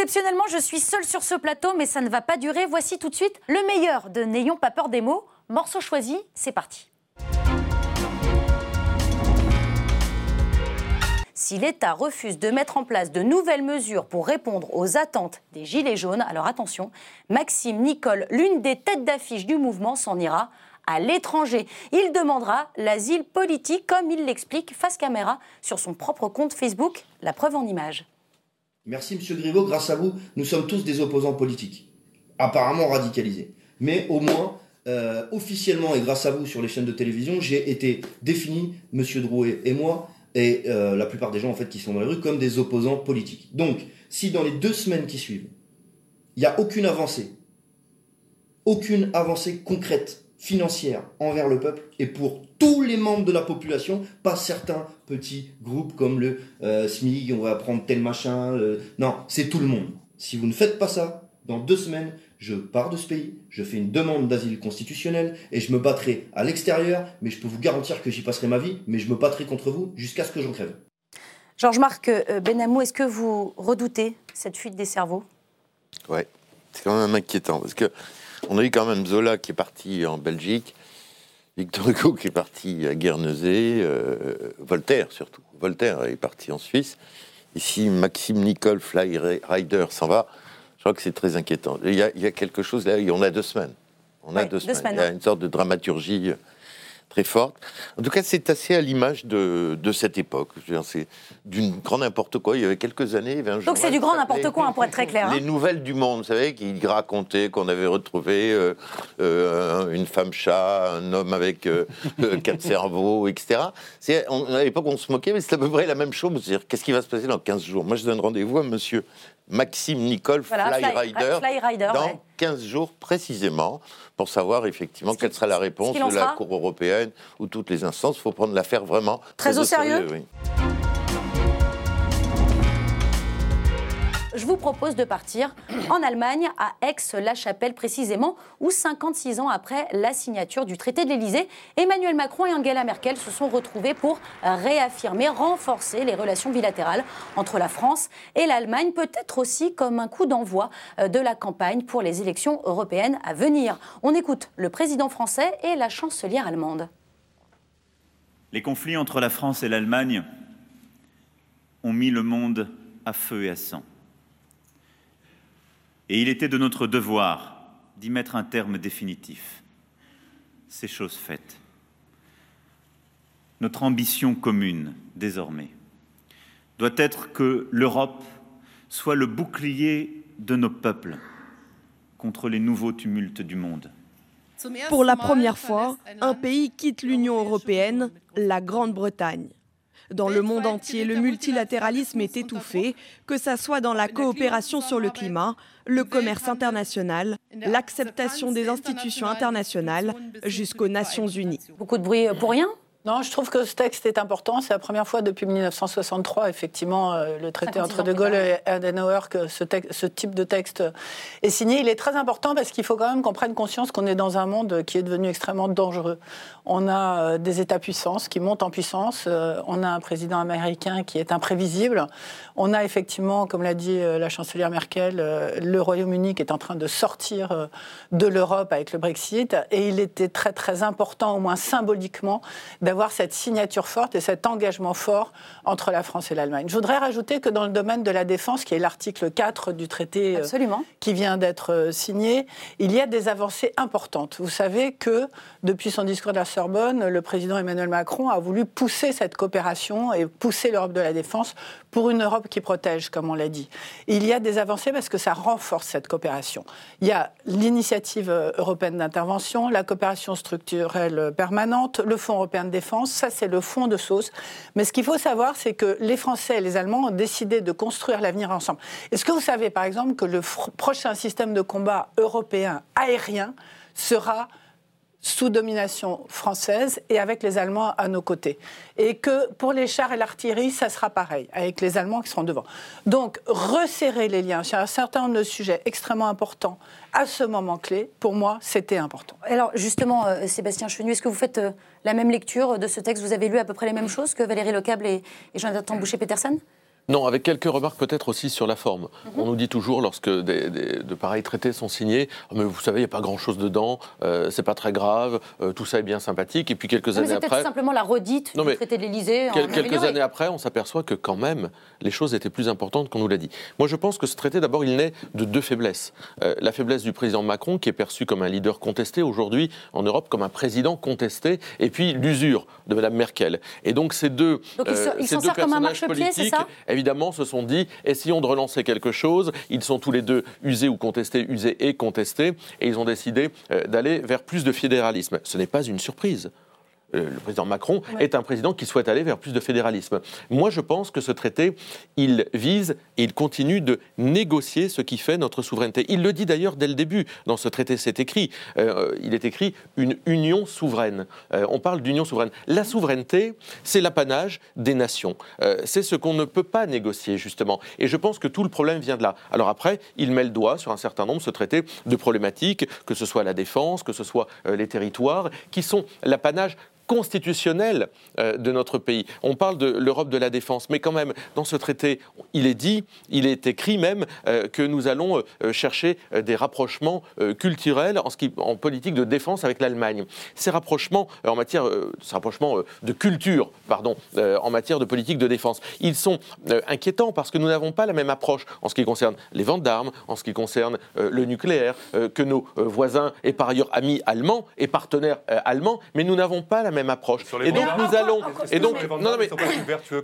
Exceptionnellement, je suis seule sur ce plateau, mais ça ne va pas durer. Voici tout de suite le meilleur de N'ayons pas peur des mots. Morceau choisi, c'est parti. Si l'État refuse de mettre en place de nouvelles mesures pour répondre aux attentes des Gilets jaunes, alors attention, Maxime Nicole, l'une des têtes d'affiche du mouvement, s'en ira à l'étranger. Il demandera l'asile politique, comme il l'explique face caméra sur son propre compte Facebook. La preuve en image. Merci Monsieur Griveaux, grâce à vous, nous sommes tous des opposants politiques, apparemment radicalisés. Mais au moins, euh, officiellement et grâce à vous sur les chaînes de télévision, j'ai été défini, Monsieur Drouet et moi, et euh, la plupart des gens en fait qui sont dans les rues comme des opposants politiques. Donc, si dans les deux semaines qui suivent, il n'y a aucune avancée, aucune avancée concrète, financière envers le peuple et pour tous les membres de la population, pas certains petits groupes comme le euh, SMIG, on va prendre tel machin, non, c'est tout le monde. Si vous ne faites pas ça, dans deux semaines, je pars de ce pays, je fais une demande d'asile constitutionnel et je me battrai à l'extérieur, mais je peux vous garantir que j'y passerai ma vie, mais je me battrai contre vous jusqu'à ce que j'en crève. Georges-Marc euh, Benamou, est-ce que vous redoutez cette fuite des cerveaux? Oui, c'est quand même inquiétant parce que on a eu quand même Zola qui est parti en Belgique, Victor Hugo qui est parti à Guernesey, euh, Voltaire surtout. Voltaire est parti en Suisse. Ici, Maxime Nicole Fly Rider s'en va. Je crois que c'est très inquiétant. Il y, a, quelque chose là, on a deux semaines. On a deux, semaines. Il y a une sorte de dramaturgie très forte. En tout cas, c'est assez à l'image de, de, cette époque. C'est d'une grand n'importe quoi. Il y avait quelques années. Donc c'est du grand n'importe quoi, hein, pour être très clair. Les hein. nouvelles du monde, vous savez, qui racontaient qu'on avait retrouvé euh, euh, une femme chat, un homme avec euh, quatre cerveaux, etc. à l'époque, on se moquait, mais c'est à peu près la même chose. C'est-à-dire, qu'est-ce qui va se passer dans 15 jours? Moi, je donne rendez-vous à monsieur Maxime Nicole Fly, Rider, dans 15 jours précisément pour savoir effectivement quelle sera la réponse de la Cour européenne ou toutes les instances. Il faut prendre l'affaire vraiment très, au sérieux. Je vous propose de partir en Allemagne, à Aix-la-Chapelle précisément, où 56 ans après la signature du traité de l'Élysée, Emmanuel Macron et Angela Merkel se sont retrouvés pour réaffirmer, renforcer les relations bilatérales entre la France et l'Allemagne, peut-être aussi comme un coup d'envoi euh, de la campagne pour les élections européennes à venir. On écoute le président français et la chancelière allemande. Les conflits entre la France et l'Allemagne ont mis le monde à feu et à sang. Et il était de notre devoir d'y mettre un terme définitif. C'est chose faite. Notre ambition commune, désormais, doit être que l'Europe soit le bouclier de nos peuples contre les nouveaux tumultes du monde. Pour la première fois, un pays quitte l'Union européenne, la Grande-Bretagne. Dans le monde entier, le multilatéralisme est étouffé, que ce soit dans la coopération sur le climat, le commerce international, l'acceptation des institutions internationales jusqu'aux Nations Unies. Beaucoup de bruit pour rien? Non, je trouve que ce texte est important. C'est la première fois depuis 1963, effectivement, euh, le traité entre De Gaulle et Adenauer, que ce, ce, type de texte est signé. Il est très important parce qu'il faut quand même qu'on prenne conscience qu'on est dans un monde qui est devenu extrêmement dangereux. On a euh, des États-puissances qui montent en puissance. Euh, on a un président américain qui est imprévisible. On a effectivement, comme l'a dit la chancelière Merkel, le Royaume-Uni qui est en train de sortir de l'Europe avec le Brexit. Et il était très, très important, au moins symboliquement, d'avoir cette signature forte et cet engagement fort entre la France et l'Allemagne. Je voudrais rajouter que dans le domaine de la défense, qui est l'article 4 du traité euh, Absolument. qui vient d'être euh, signé, il y a des avancées importantes. Vous savez que depuis son discours de la Sorbonne, le président Emmanuel Macron a voulu pousser cette coopération et pousser l'Europe de la défense pour une Europe qui protège, comme on l'a dit. Il y a des avancées parce que ça renforce cette coopération. Il y a l'initiative euh, européenne d'intervention, la coopération structurelle permanente, le Fonds européen de défense, ça c'est le fond de sauce. Mais ce qu'il faut savoir, c'est que les Français et les Allemands ont décidé de construire l'avenir ensemble. Est-ce que vous savez par exemple que le prochain système de combat européen aérien sera sous domination française et avec les Allemands à nos côtés. Et que pour les chars et l'artillerie, ça sera pareil, avec les Allemands qui seront devant. Donc, resserrer les liens sur un certain nombre de sujets extrêmement importants à ce moment clé, pour moi, c'était important. Alors, justement, euh, Sébastien Chenu, est-ce que vous faites euh, la même lecture de ce texte? Vous avez lu à peu près les mêmes choses que Valérie Lecable et, Jonathan Boucher-Peterson Non, avec quelques remarques peut-être aussi sur la forme. Mhm. On nous dit toujours, lorsque de pareils traités sont signés, oh, mais vous savez, il n'y a pas grand-chose dedans, euh, c'est pas très grave, euh, tout ça est bien sympathique. Et puis quelques années après. C'est simplement la redite du traité de l'Élysée. quelques années après, on s'aperçoit que quand même, les choses étaient plus importantes qu'on nous l'a dit. Moi, je pense que ce traité, d'abord, il naît de deux faiblesses. Euh, la faiblesse du président Macron, qui est perçu comme un leader contesté aujourd'hui en Europe, comme un président contesté, et puis l'usure de Mme Merkel. Et donc ces deux, donc, ces deux personnages politiques, évidemment, se sont dit essayons de relancer quelque chose. Ils sont tous les deux usés ou contestés, usés et contestés, et ils ont décidé euh, d'aller vers plus de fédéralisme. Ce n'est pas une surprise. Euh, le président Macron est un président qui souhaite aller vers plus de fédéralisme. Moi, je pense que ce traité, il vise et il continue de négocier ce qui fait notre souveraineté. Il le dit d'ailleurs dès le début. Dans ce traité, c'est écrit. Euh, il est écrit une union souveraine. Euh, on parle d'union souveraine. La souveraineté, c'est l'apanage des nations. c'est ce qu'on ne peut pas négocier, justement. Et je pense que tout le problème vient de là. Alors après, il met le doigt sur un certain nombre, ce traité, de problématiques, que ce soit la défense, que ce soit les territoires, qui sont l'apanage constitutionnelle euh, de notre pays. On parle de l'Europe de la défense, mais quand même, dans ce traité, il est dit, il est écrit même euh, que nous allons euh, chercher des rapprochements culturels en, politique de défense avec l'Allemagne. Ces rapprochements en matière, ces rapprochements de culture, pardon, en matière de politique de défense, ils sont inquiétants parce que nous n'avons pas la même approche en ce qui concerne les ventes d'armes, en ce qui concerne le nucléaire, que nos voisins et par ailleurs amis allemands et partenaires allemands, mais nous n'avons pas la même même approche. Et donc nous allons et donc non, mais,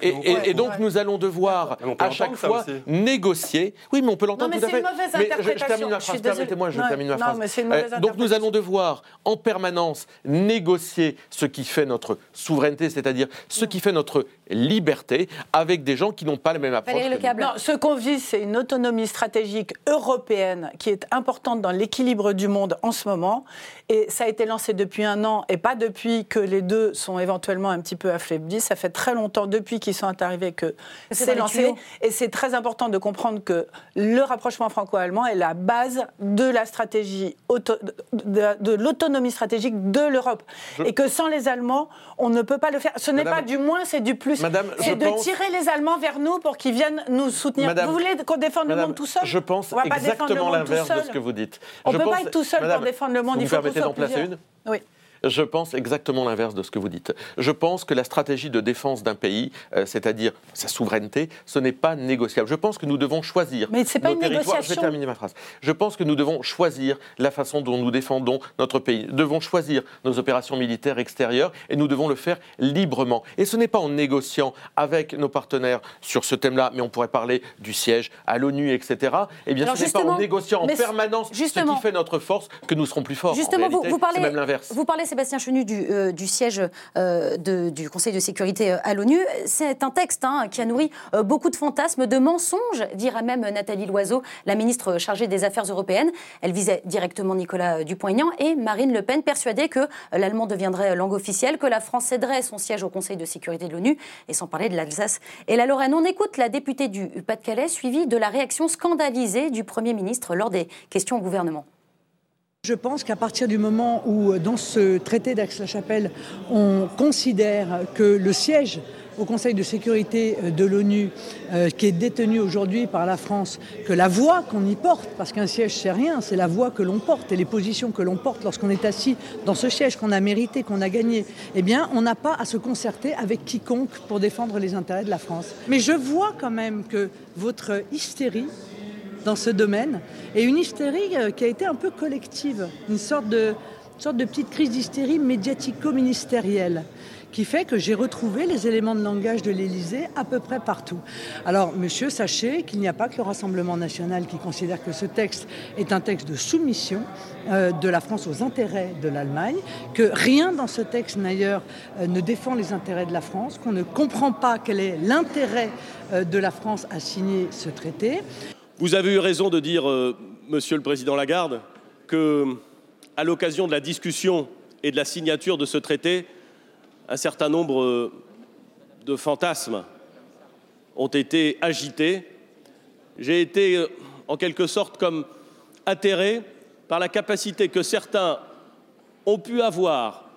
et, donc nous allons devoir à chaque fois négocier. Oui, mais on peut l'entendre tout à fait. Mais je, termine ma phrase. Permettez-moi, je termine ma phrase. Euh, donc nous allons devoir en permanence négocier ce qui fait notre souveraineté, c'est-à-dire ce qui fait notre liberté, avec des gens qui n'ont pas la même approche. Non, ce qu'on vit, c'est une autonomie stratégique européenne qui est importante dans l'équilibre du monde en ce moment. Et ça a été lancé depuis un an et pas depuis que les deux sont éventuellement un petit peu affaiblis. Ça fait très longtemps depuis qu'ils sont arrivés que c'est lancé. Et c'est très important de comprendre que le rapprochement franco-allemand est la base de la stratégie, de, l'autonomie stratégique de l'Europe. Et que sans les Allemands, on ne peut pas le faire. Ce n'est pas du moins, c'est du plus. C'est de tirer les Allemands vers nous pour qu'ils viennent nous soutenir. vous voulez qu'on défende le monde tout seul Je pense exactement l'inverse de ce que vous dites. On ne peut pas être tout seul pour défendre le monde. il faut d'en placer une Oui. Je pense exactement l'inverse de ce que vous dites. Je pense que la stratégie de défense d'un pays, euh, c'est-à-dire sa souveraineté, ce n'est pas négociable. Je pense que nous devons choisir. Mais c'est pas une négociation. Je vais terminer ma phrase. Je pense que nous devons choisir la façon dont nous défendons notre pays. Nous devons choisir nos opérations militaires extérieures et nous devons le faire librement. Et ce n'est pas en négociant avec nos partenaires sur ce thème-là, mais on pourrait parler du siège à l'ONU, etc. Eh bien, ce n'est pas en négociant en permanence ce qui fait notre force que nous serons plus forts. Justement, vous, vous, parlez, même l'inverse. Vous parlez, Sébastien Chenu du, euh, siège euh, du Conseil de sécurité euh, à l'ONU. C'est un texte hein, qui a nourri beaucoup de fantasmes, de mensonges, dira même Nathalie Loiseau, la ministre chargée des Affaires européennes. Elle visait directement Nicolas Dupont-Aignan et Marine Le Pen, persuadée que l'allemand deviendrait langue officielle, que la France céderait son siège au Conseil de sécurité de l'ONU, et sans parler de l'Alsace et la Lorraine. On écoute la députée du Pas-de-Calais, suivie de la réaction scandalisée du Premier ministre lors des questions au gouvernement. Je pense qu'à partir du moment où, euh, dans ce traité d'Aix-la-Chapelle, on considère que le siège au Conseil de sécurité euh, de l'ONU, euh, qui est détenu aujourd'hui par la France, que la voix qu'on y porte, parce qu'un siège c'est rien, c'est la voix que l'on porte et les positions que l'on porte lorsqu'on est assis dans ce siège qu'on a mérité, qu'on a gagné, eh bien on n'a pas à se concerter avec quiconque pour défendre les intérêts de la France. Mais je vois quand même que votre hystérie dans ce domaine, et une hystérie euh, qui a été un peu collective, une sorte de, sorte de petite crise d'hystérie médiatico-ministérielle qui fait que j'ai retrouvé les éléments de langage de l'Élysée à peu près partout. Alors, monsieur, sachez qu'il n'y a pas que le Rassemblement national qui considère que ce texte est un texte de soumission euh, de la France aux intérêts de l'Allemagne, que rien dans ce texte, d'ailleurs, euh, ne défend les intérêts de la France, qu'on ne comprend pas quel est l'intérêt de la France à signer ce traité. Vous avez eu raison de dire, euh, Monsieur le Président Lagarde, que, à l'occasion de la discussion et de la signature de ce traité, un certain nombre euh, de fantasmes ont été agités. J'ai été, euh, en quelque sorte, comme atterré par la capacité que certains ont pu avoir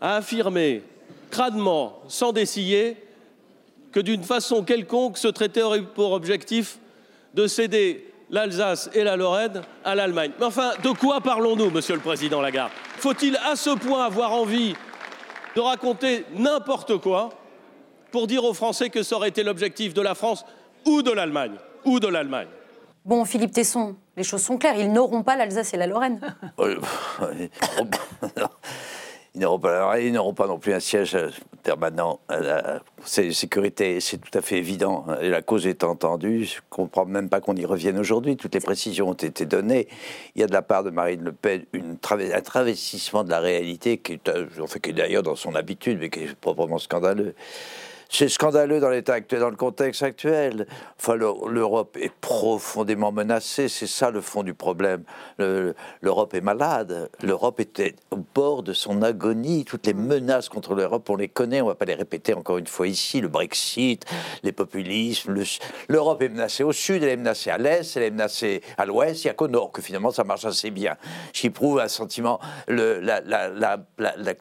à affirmer crânement, sans dessiller, que d'une façon quelconque, ce traité aurait pour objectif de céder l'Alsace et la Lorraine à l'Allemagne. Mais enfin, de quoi parlons-nous, Monsieur le Président Lagarde? Faut-il à ce point avoir envie de raconter n'importe quoi pour dire aux Français que ça aurait été l'objectif de la France ou de l'Allemagne? Ou de l'Allemagne? Bon, Philippe Tesson, les choses sont claires, ils n'auront pas l'Alsace et la Lorraine. Ils n'auront pas, pas non plus un siège permanent à la sécurité, c'est tout à fait évident. La cause est entendue, je ne comprends même pas qu'on y revienne aujourd'hui. Toutes les précisions ont été données. Il y a de la part de Marine Le Pen un travestissement de la réalité qui est, euh, fait, qui est d'ailleurs dans son habitude, mais qui est proprement scandaleux. C'est scandaleux dans l'état actuel, dans le contexte actuel. Enfin, l'Europe est profondément menacée. C'est ça le fond du problème. L'Europe est malade. L'Europe était au bord de son agonie. Toutes les menaces contre l'Europe, on les connaît. On ne va pas les répéter encore une fois ici. Le Brexit, les populismes. L'Europe est menacée au sud, elle est menacée à l'est, elle est menacée à l'ouest. Il n'y a qu'au nord que finalement ça marche assez bien. J'y prouve un sentiment,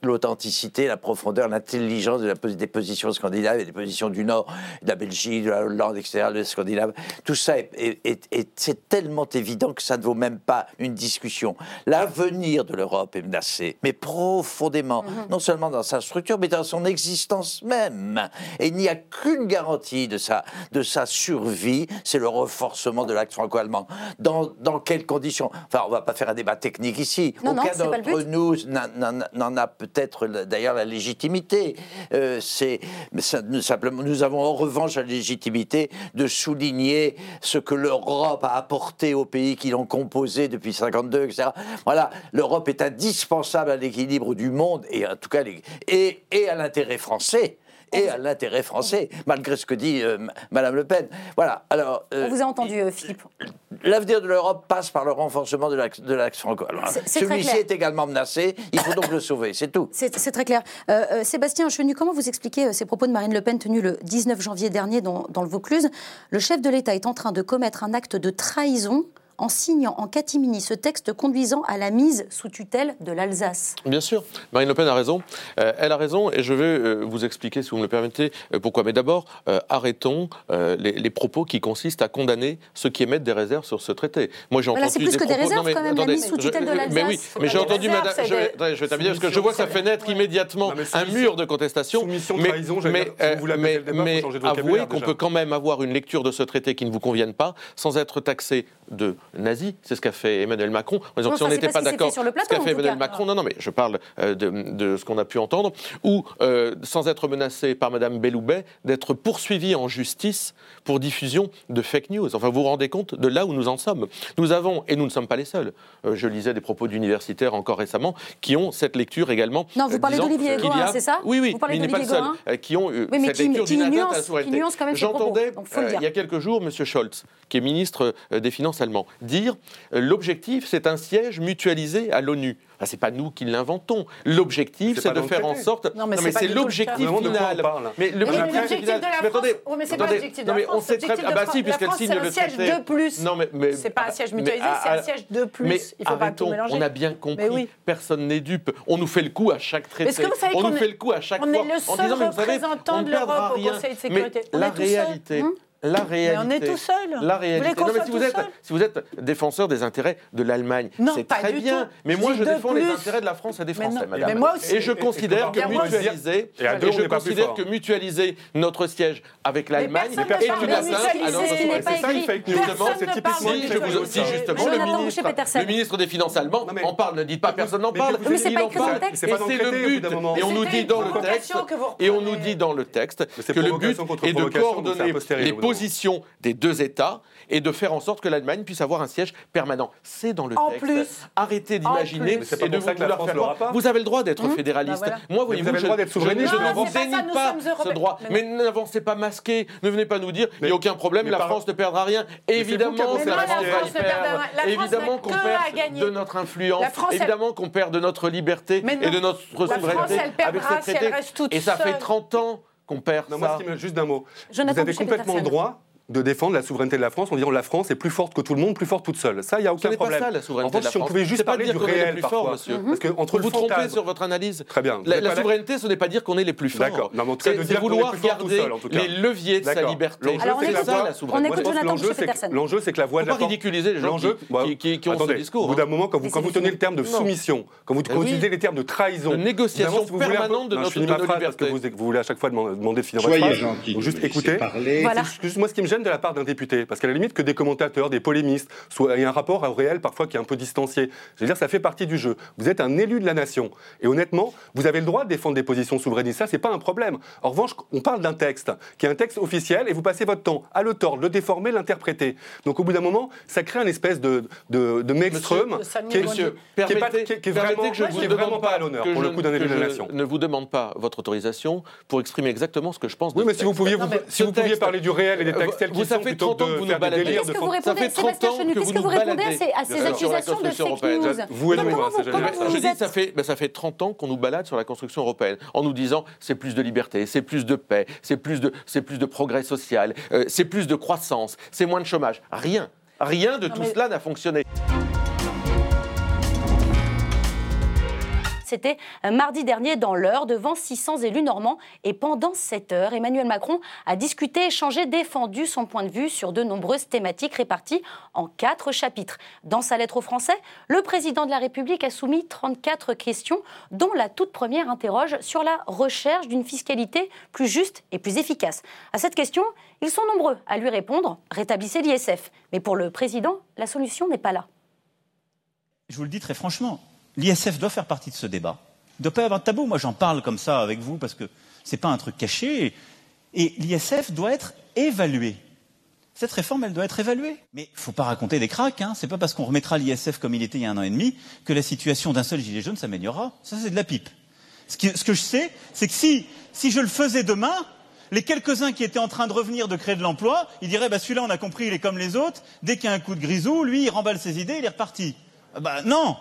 l'authenticité, la, la, profondeur, l'intelligence de la, des positions scandinaves des positions du Nord, de la Belgique, de la Hollande, etc., de Scandinave. Tout ça, est, c'est tellement évident que ça ne vaut même pas une discussion. L'avenir de l'Europe est menacé, mais profondément, mhm. non seulement dans sa structure, mais dans son existence même. Et il n'y a qu'une garantie de sa, de sa survie, c'est le renforcement de l'acte franco-allemand. Dans, dans quelles conditions? Enfin, on ne va pas faire un débat technique ici. Aucun d'entre nous n'en a peut-être d'ailleurs la légitimité. Euh, c'est, ça, nous avons en revanche la légitimité de souligner ce que l'Europe a apporté aux pays qui l'ont composé depuis 52, etc. Voilà, l'Europe est indispensable à l'équilibre du monde et en tout cas et à l'intérêt français et à l'intérêt français, malgré ce que dit euh, Madame Le Pen. Voilà. Alors, euh, On vous a entendu, euh, Philippe. L'avenir de l'Europe passe par le renforcement de l'axe franco. Celui-ci est également menacé. Il faut donc le sauver. C'est tout. C'est très clair. Sébastien Chenu, comment vous expliquez ces propos de Marine Le Pen tenus le 19 janvier dernier dans, dans le Vaucluse? Le chef de l'État est en train de commettre un acte de trahison en signant en catimini ce texte conduisant à la mise sous tutelle de l'Alsace. Bien sûr, Marine Le Pen a raison. Euh, elle a raison et je vais euh, vous expliquer, si vous me le permettez, euh, pourquoi. Mais d'abord, arrêtons les, propos qui consistent à condamner ceux qui émettent des réserves sur ce traité. Moi, j'ai entendu. C'est plus que des réserves, quand même, la mise sous tutelle de l'Alsace. Mais oui, mais j'ai entendu, madame. Je vais, je vais terminer parce que je vois que ça fait naître immédiatement un mur de contestation. mais, trahison, mais, mais, mais avouez qu'on peut quand même avoir une lecture de ce traité qui ne vous convienne pas sans être taxé de nazi. C'est ce qu'a fait Emmanuel Macron. En disant si on n'était pas, d'accord, ce qu'a fait Emmanuel Macron, non, non, mais je parle euh, de, ce qu'on a pu entendre, ou euh, sans être menacé par Madame Belloubet, d'être poursuivi en justice pour diffusion de fake news. Enfin, vous vous rendez compte de là où nous en sommes. Nous avons, et nous ne sommes pas les seuls. Euh, je lisais des propos d'universitaires encore récemment qui ont cette lecture également. Non, vous parlez d'Olivier Gorin, c'est ça Oui, oui, vous parlez mais il n'est pas le seul. qui ont eu cette lecture d'une atteinte à la souveraineté. J'entendais il y a quelques jours M. Scholz, qui est ministre des Finances allemand, dire euh, l'objectif, c'est un siège mutualisé à l'ONU. Ce c'est pas nous qui l'inventons. L'objectif, c'est de faire en sorte. Non, mais, c'est l'objectif final. Mais l'objectif de la France. attendez, oh, mais c'est pas l'objectif de la France. Ah bah si, puisqu'elle signe le traité. C'est un siège de plus. Non, mais c'est pas un siège mutualisé, c'est un siège de plus. Il faut pas tout mélanger. On a bien compris. Personne n'est dupe. On nous fait le coup à chaque traité. On nous fait le coup à chaque fois. On est le seul représentant de l'Europe au Conseil de sécurité. La réalité hein la réalité. Mais on est tout seul. La réalité. non, mais si vous, êtes, si vous êtes défenseur des intérêts de l'Allemagne, c'est très bien. Mais moi, je, défends les intérêts de la France et des Français, madame. Mais moi aussi. Et je considère que mutualiser, et, je considère que mutualiser notre siège avec l'Allemagne est une atteinte à notre C'est ça une fake news. Si justement le ministre des Finances allemand en parle, ne dites pas personne n'en parle. Mais c'est pas écrit dans le texte. Et c'est le but. Et on nous dit dans le texte. Et on nous dit dans le texte que le but est de coordonner les position des deux États et de faire en sorte que l'Allemagne puisse avoir un siège permanent. C'est dans le en texte. Plus, Arrêtez d'imaginer et de vouloir faire voir. Vous avez le droit d'être hum fédéraliste. Bah Moi, voyez-vous, vous avez le droit d'être souverainiste. Je, ne vous dénie pas, ce droit. Mais, n'avancez pas masqué. Ne venez pas nous dire il n'y a aucun problème, la France ne perdra rien. Évidemment, la France y perdre. Évidemment qu'on perd de notre influence. Évidemment qu'on perd de notre liberté et de notre souveraineté avec ce traité. Et ça fait 30 ans qu'on perd non, ça. Moi, juste d'un mot. vous avez complètement le droit de défendre la souveraineté de la France en disant la France est plus forte que tout le monde, plus forte toute seule. Ça, il n'y a aucun Ce problème. Pas ça, la souveraineté en fait, si on pouvait juste parler du réel plus parfois. fort, monsieur. Parce que entre vous le vous trompez sur votre analyse. Très bien. La, la souveraineté, ce n'est pas dire qu'on est les plus forts. D'accord. Non, mais en tout cas, C'est de dire qu'on est vouloir plus fort tout garder seul, en tout cas. les leviers de sa liberté. L'enjeu, Alors, on c'est que écoute- la voix- la souveraineté. l'enjeu, c'est que- Peterson. L'enjeu, c'est que la voix de ne la force- ridiculiser les gens L'enjeu- qui, bah, qui- ont ce discours. Au bout d'un moment, quand vous, quand vous Laissez-les tenez le terme de soumission, quand vous utilisez les termes de trahison, De négociation permanente de notre- de phrase parce que vous, voulez à chaque fois demander demander de finir Soyez votre phrase. gentil, Donc de juste me laisser écoutez. parler. Voilà. C'est juste moi ce qui me gêne de la part d'un député, parce qu'à la limite que des commentateurs, des polémistes, soit il y a un rapport au réel parfois qui est un peu distancié. Je veux dire, ça fait partie du jeu. Vous êtes un élu de la nation, et honnêtement, vous avez le droit de défendre des positions souverainistes. Ça, c'est pas un problème. En revanche, on parle d'un texte qui est un texte officiel, et vous passez votre temps à le tordre, le déformer, l'interpréter. Donc au bout d'un moment, ça crée un espèce de de, de maelstrom qui est, Monsieur, qui est pas- qui est- qui est vraiment, que je vous pas à l'honneur pour le je- coup d'un élu de la je nation. ne vous demande pas votre autorisation pour exprimer exactement ce que je pense. de Oui, mais si vous texte. pouviez, Non, vous, mais si vous pouviez parler du réel et des textes tels Vous, qu'ils ça sont fait plutôt 30 ans que de vous faire nous des baladez. délires Qu'est-ce de que vous fan- répondez Ça fait 30 Sébastien ans Chenu, que qu'est-ce vous que vous nous répondez à baladez ces, à ces sur la accusations de construction fake européenne. news Vous et nous, c'est jamais vous Je dis, ça fait, ça fait 30 ans qu'on nous balade sur la construction européenne en nous disant c'est plus de liberté, c'est plus de paix, c'est plus de, c'est plus de progrès social, euh, c'est plus de croissance, c'est moins de chômage. Rien, rien de tout mais- cela n'a fonctionné. C'était euh, mardi dernier dans l'heure devant 600 élus normands et pendant 7 heures, Emmanuel Macron a discuté, échangé, défendu son point de vue sur de nombreuses thématiques réparties en quatre chapitres. Dans sa lettre aux Français, le président de la République a soumis 34 questions dont la toute première interroge sur la recherche d'une fiscalité plus juste et plus efficace. À cette question, ils sont nombreux à lui répondre rétablissez l'ISF. Mais pour le président, la solution n'est pas là. Je vous le dis très franchement, l'ISF doit faire partie de ce débat. Il ne doit pas y avoir de tabou. Moi, j'en parle comme ça avec vous parce que ce n'est pas un truc caché. Et l'ISF doit être évalué. Cette réforme, elle doit être évaluée. Mais il ne faut pas raconter des cracks. Hein. Ce n'est pas parce qu'on remettra l'ISF comme il était il y a un an et demi que la situation d'un seul gilet jaune s'améliorera. Ça, c'est de la pipe. Ce, ce que je sais, c'est que si, si je le faisais demain, les quelques-uns qui étaient en train de revenir de créer de l'emploi, ils diraient bah, celui-là, on a compris, il est comme les autres. Dès qu'il y a un coup de grisou, lui, il remballe ses idées, il est reparti. Ah Bah non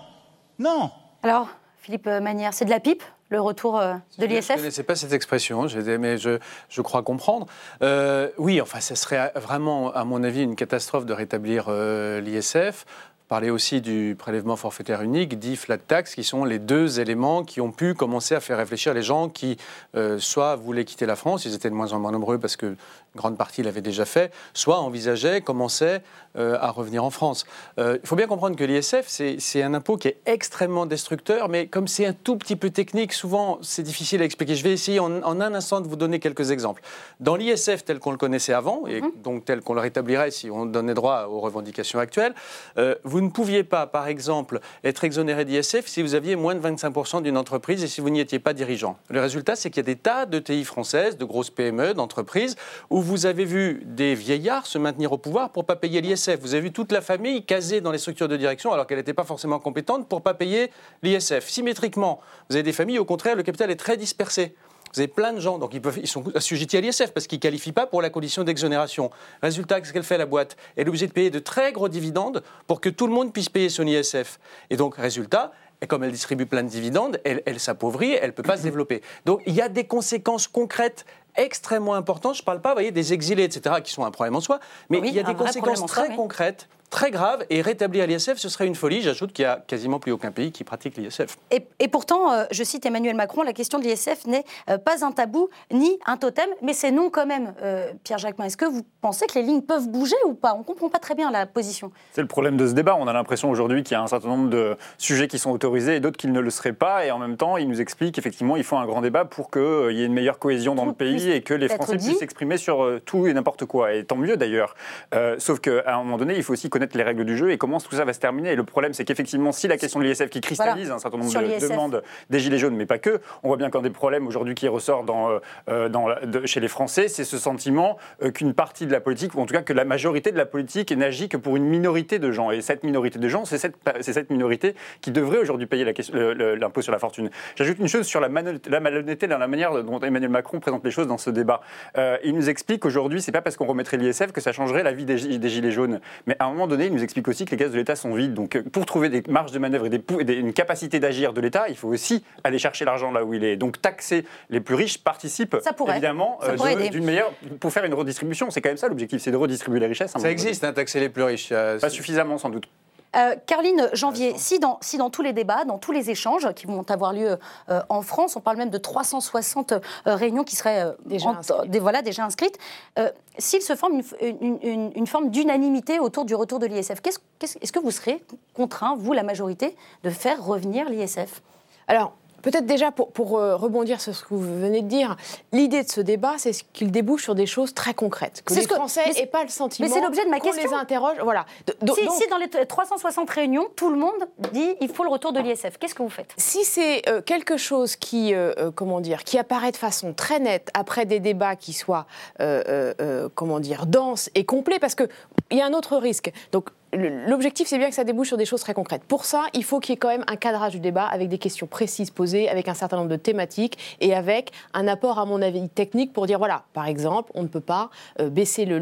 Non Alors, Philippe Manière, c'est de la pipe, le retour euh, de Je ne l'ISF connaissais pas cette expression, mais je, je crois comprendre. Euh, oui, enfin, ça serait vraiment, à mon avis, une catastrophe de rétablir euh, l'ISF. Parler aussi du prélèvement forfaitaire unique, dit flat tax, qui sont les deux éléments qui ont pu commencer à faire réfléchir les gens qui, euh, soit voulaient quitter la France, ils étaient de moins en moins nombreux parce que grande partie l'avaient déjà fait, soit envisageaient, commençaient euh, à revenir en France. Euh, Il faut bien comprendre que l'ISF, c'est un impôt qui est extrêmement destructeur, mais comme c'est un tout petit peu technique, souvent c'est difficile à expliquer. Je vais essayer en, en un instant de vous donner quelques exemples. Dans l'ISF tel qu'on le connaissait avant, et donc tel qu'on le rétablirait si on donnait droit aux revendications actuelles, euh, vous ne pouviez pas, par exemple, être exonéré d'ISF si vous aviez moins de 25% d'une entreprise et si vous n'y étiez pas dirigeant. Le résultat, c'est qu'il y a des tas de TI françaises, de grosses PME, d'entreprises, où vous avez vu des vieillards se maintenir au pouvoir pour pas payer l'ISF. Vous avez vu toute la famille casée dans les structures de direction alors qu'elle n'était pas forcément compétente pour pas payer l'ISF. Symétriquement, vous avez des familles, au contraire, le capital est très dispersé. Vous avez plein de gens, donc ils sont assujettis à l'ISF parce qu'ils ne qualifient pas pour la condition d'exonération. Résultat, qu'est-ce qu'elle fait la boîte? Elle est obligée de payer de très gros dividendes pour que tout le monde puisse payer son ISF. Et donc, résultat, et comme elle distribue plein de dividendes, elle, elle s'appauvrit, elle ne peut pas se développer. Donc il y a des conséquences concrètes extrêmement importantes. Je ne parle pas vous voyez, des exilés, etc., qui sont un problème en soi, mais Oui, il y a des conséquences soi, très oui. concrètes, très graves, et rétablir l'ISF, ce serait une folie. J'ajoute qu'il n'y a quasiment plus aucun pays qui pratique l'ISF. Et, et pourtant, euh, je cite Emmanuel Macron, la question de l'ISF n'est euh, pas un tabou ni un totem, mais c'est non quand même. Euh, Pierre Jacquemin, est-ce que vous pensez que les lignes peuvent bouger ou pas? On ne comprend pas très bien la position. C'est le problème de ce débat. On a l'impression aujourd'hui qu'il y a un certain nombre de sujets qui sont autorisés et d'autres qui ne le seraient pas. Et en même temps, il nous explique qu'effectivement, il faut un grand débat pour qu'il y ait une meilleure cohésion dans le pays et que les Français dit. puissent s'exprimer sur euh, tout et n'importe quoi. Et tant mieux d'ailleurs. Euh, sauf qu'à un moment donné, il faut aussi connaître les règles du jeu et comment tout ça va se terminer. Et le problème, c'est qu'effectivement, si la question de l'ISF qui cristallise Voilà. un certain nombre de demandes des Gilets jaunes, mais pas que, on voit bien qu'un des problèmes aujourd'hui qui ressort dans, euh, euh, dans la- de- chez les Français, c'est ce sentiment euh, qu'une partie de la politique, ou en tout cas que la majorité de la politique n'agit que pour une minorité de gens. Et cette minorité de gens, c'est cette, minorité qui devrait aujourd'hui payer l'impôt sur la fortune. J'ajoute une chose sur la, malhonnêteté dans la manière dont Emmanuel Macron présente les choses dans ce débat. Euh, il nous explique qu'aujourd'hui, c'est pas parce qu'on remettrait l'ISF que ça changerait la vie des, des Gilets jaunes. Mais à un moment donné, il nous explique aussi que les caisses de l'État sont vides. Donc, euh, pour trouver des marges de manœuvre et, des, pou- et des- une capacité d'agir de l'État, il faut aussi aller chercher l'argent là où il est. Donc, taxer les plus riches participe Ça pourrait. évidemment Ça euh, d'une meilleure pour faire une redistribution. C'est quand même ça l'objectif, c'est de redistribuer les richesses. Ça existe, hein, taxer les plus riches. euh, Pas suffisamment sans doute. Euh, Caroline Janvier, si dans, si dans tous les débats, dans tous les échanges qui vont avoir lieu euh, en France, on parle même de 360 euh, réunions qui seraient euh, Déjà en- inscrites. des- voilà, déjà inscrites, euh, s'il se forme une, une- une- une forme d'unanimité autour du retour de l'ISF, qu'est-ce- qu'est-ce- est-ce que vous serez contraint, vous, la majorité, de faire revenir l'ISF Alors, peut-être déjà pour, pour, euh, rebondir sur ce que vous venez de dire, l'idée de ce débat, c'est ce qu'il débouche sur des choses très concrètes. Que les ce que- Français n'aient pas le sentiment mais c'est l'objet de ma question. les interroge. Voilà. De- si, donc- si dans les t- 360 réunions, tout le monde dit il faut le retour de l'ISF, qu'est-ce que vous faites? Si c'est euh, quelque chose qui, euh, comment dire, qui apparaît de façon très nette après des débats qui soient, euh, comment dire, denses et complets, parce que il y a un autre risque. Donc l'objectif, c'est bien que ça débouche sur des choses très concrètes. Pour ça, il faut qu'il y ait quand même un cadrage du débat avec des questions précises posées, avec un certain nombre de thématiques et avec un apport, à mon avis, technique pour dire voilà, par exemple, on ne peut pas euh, baisser le,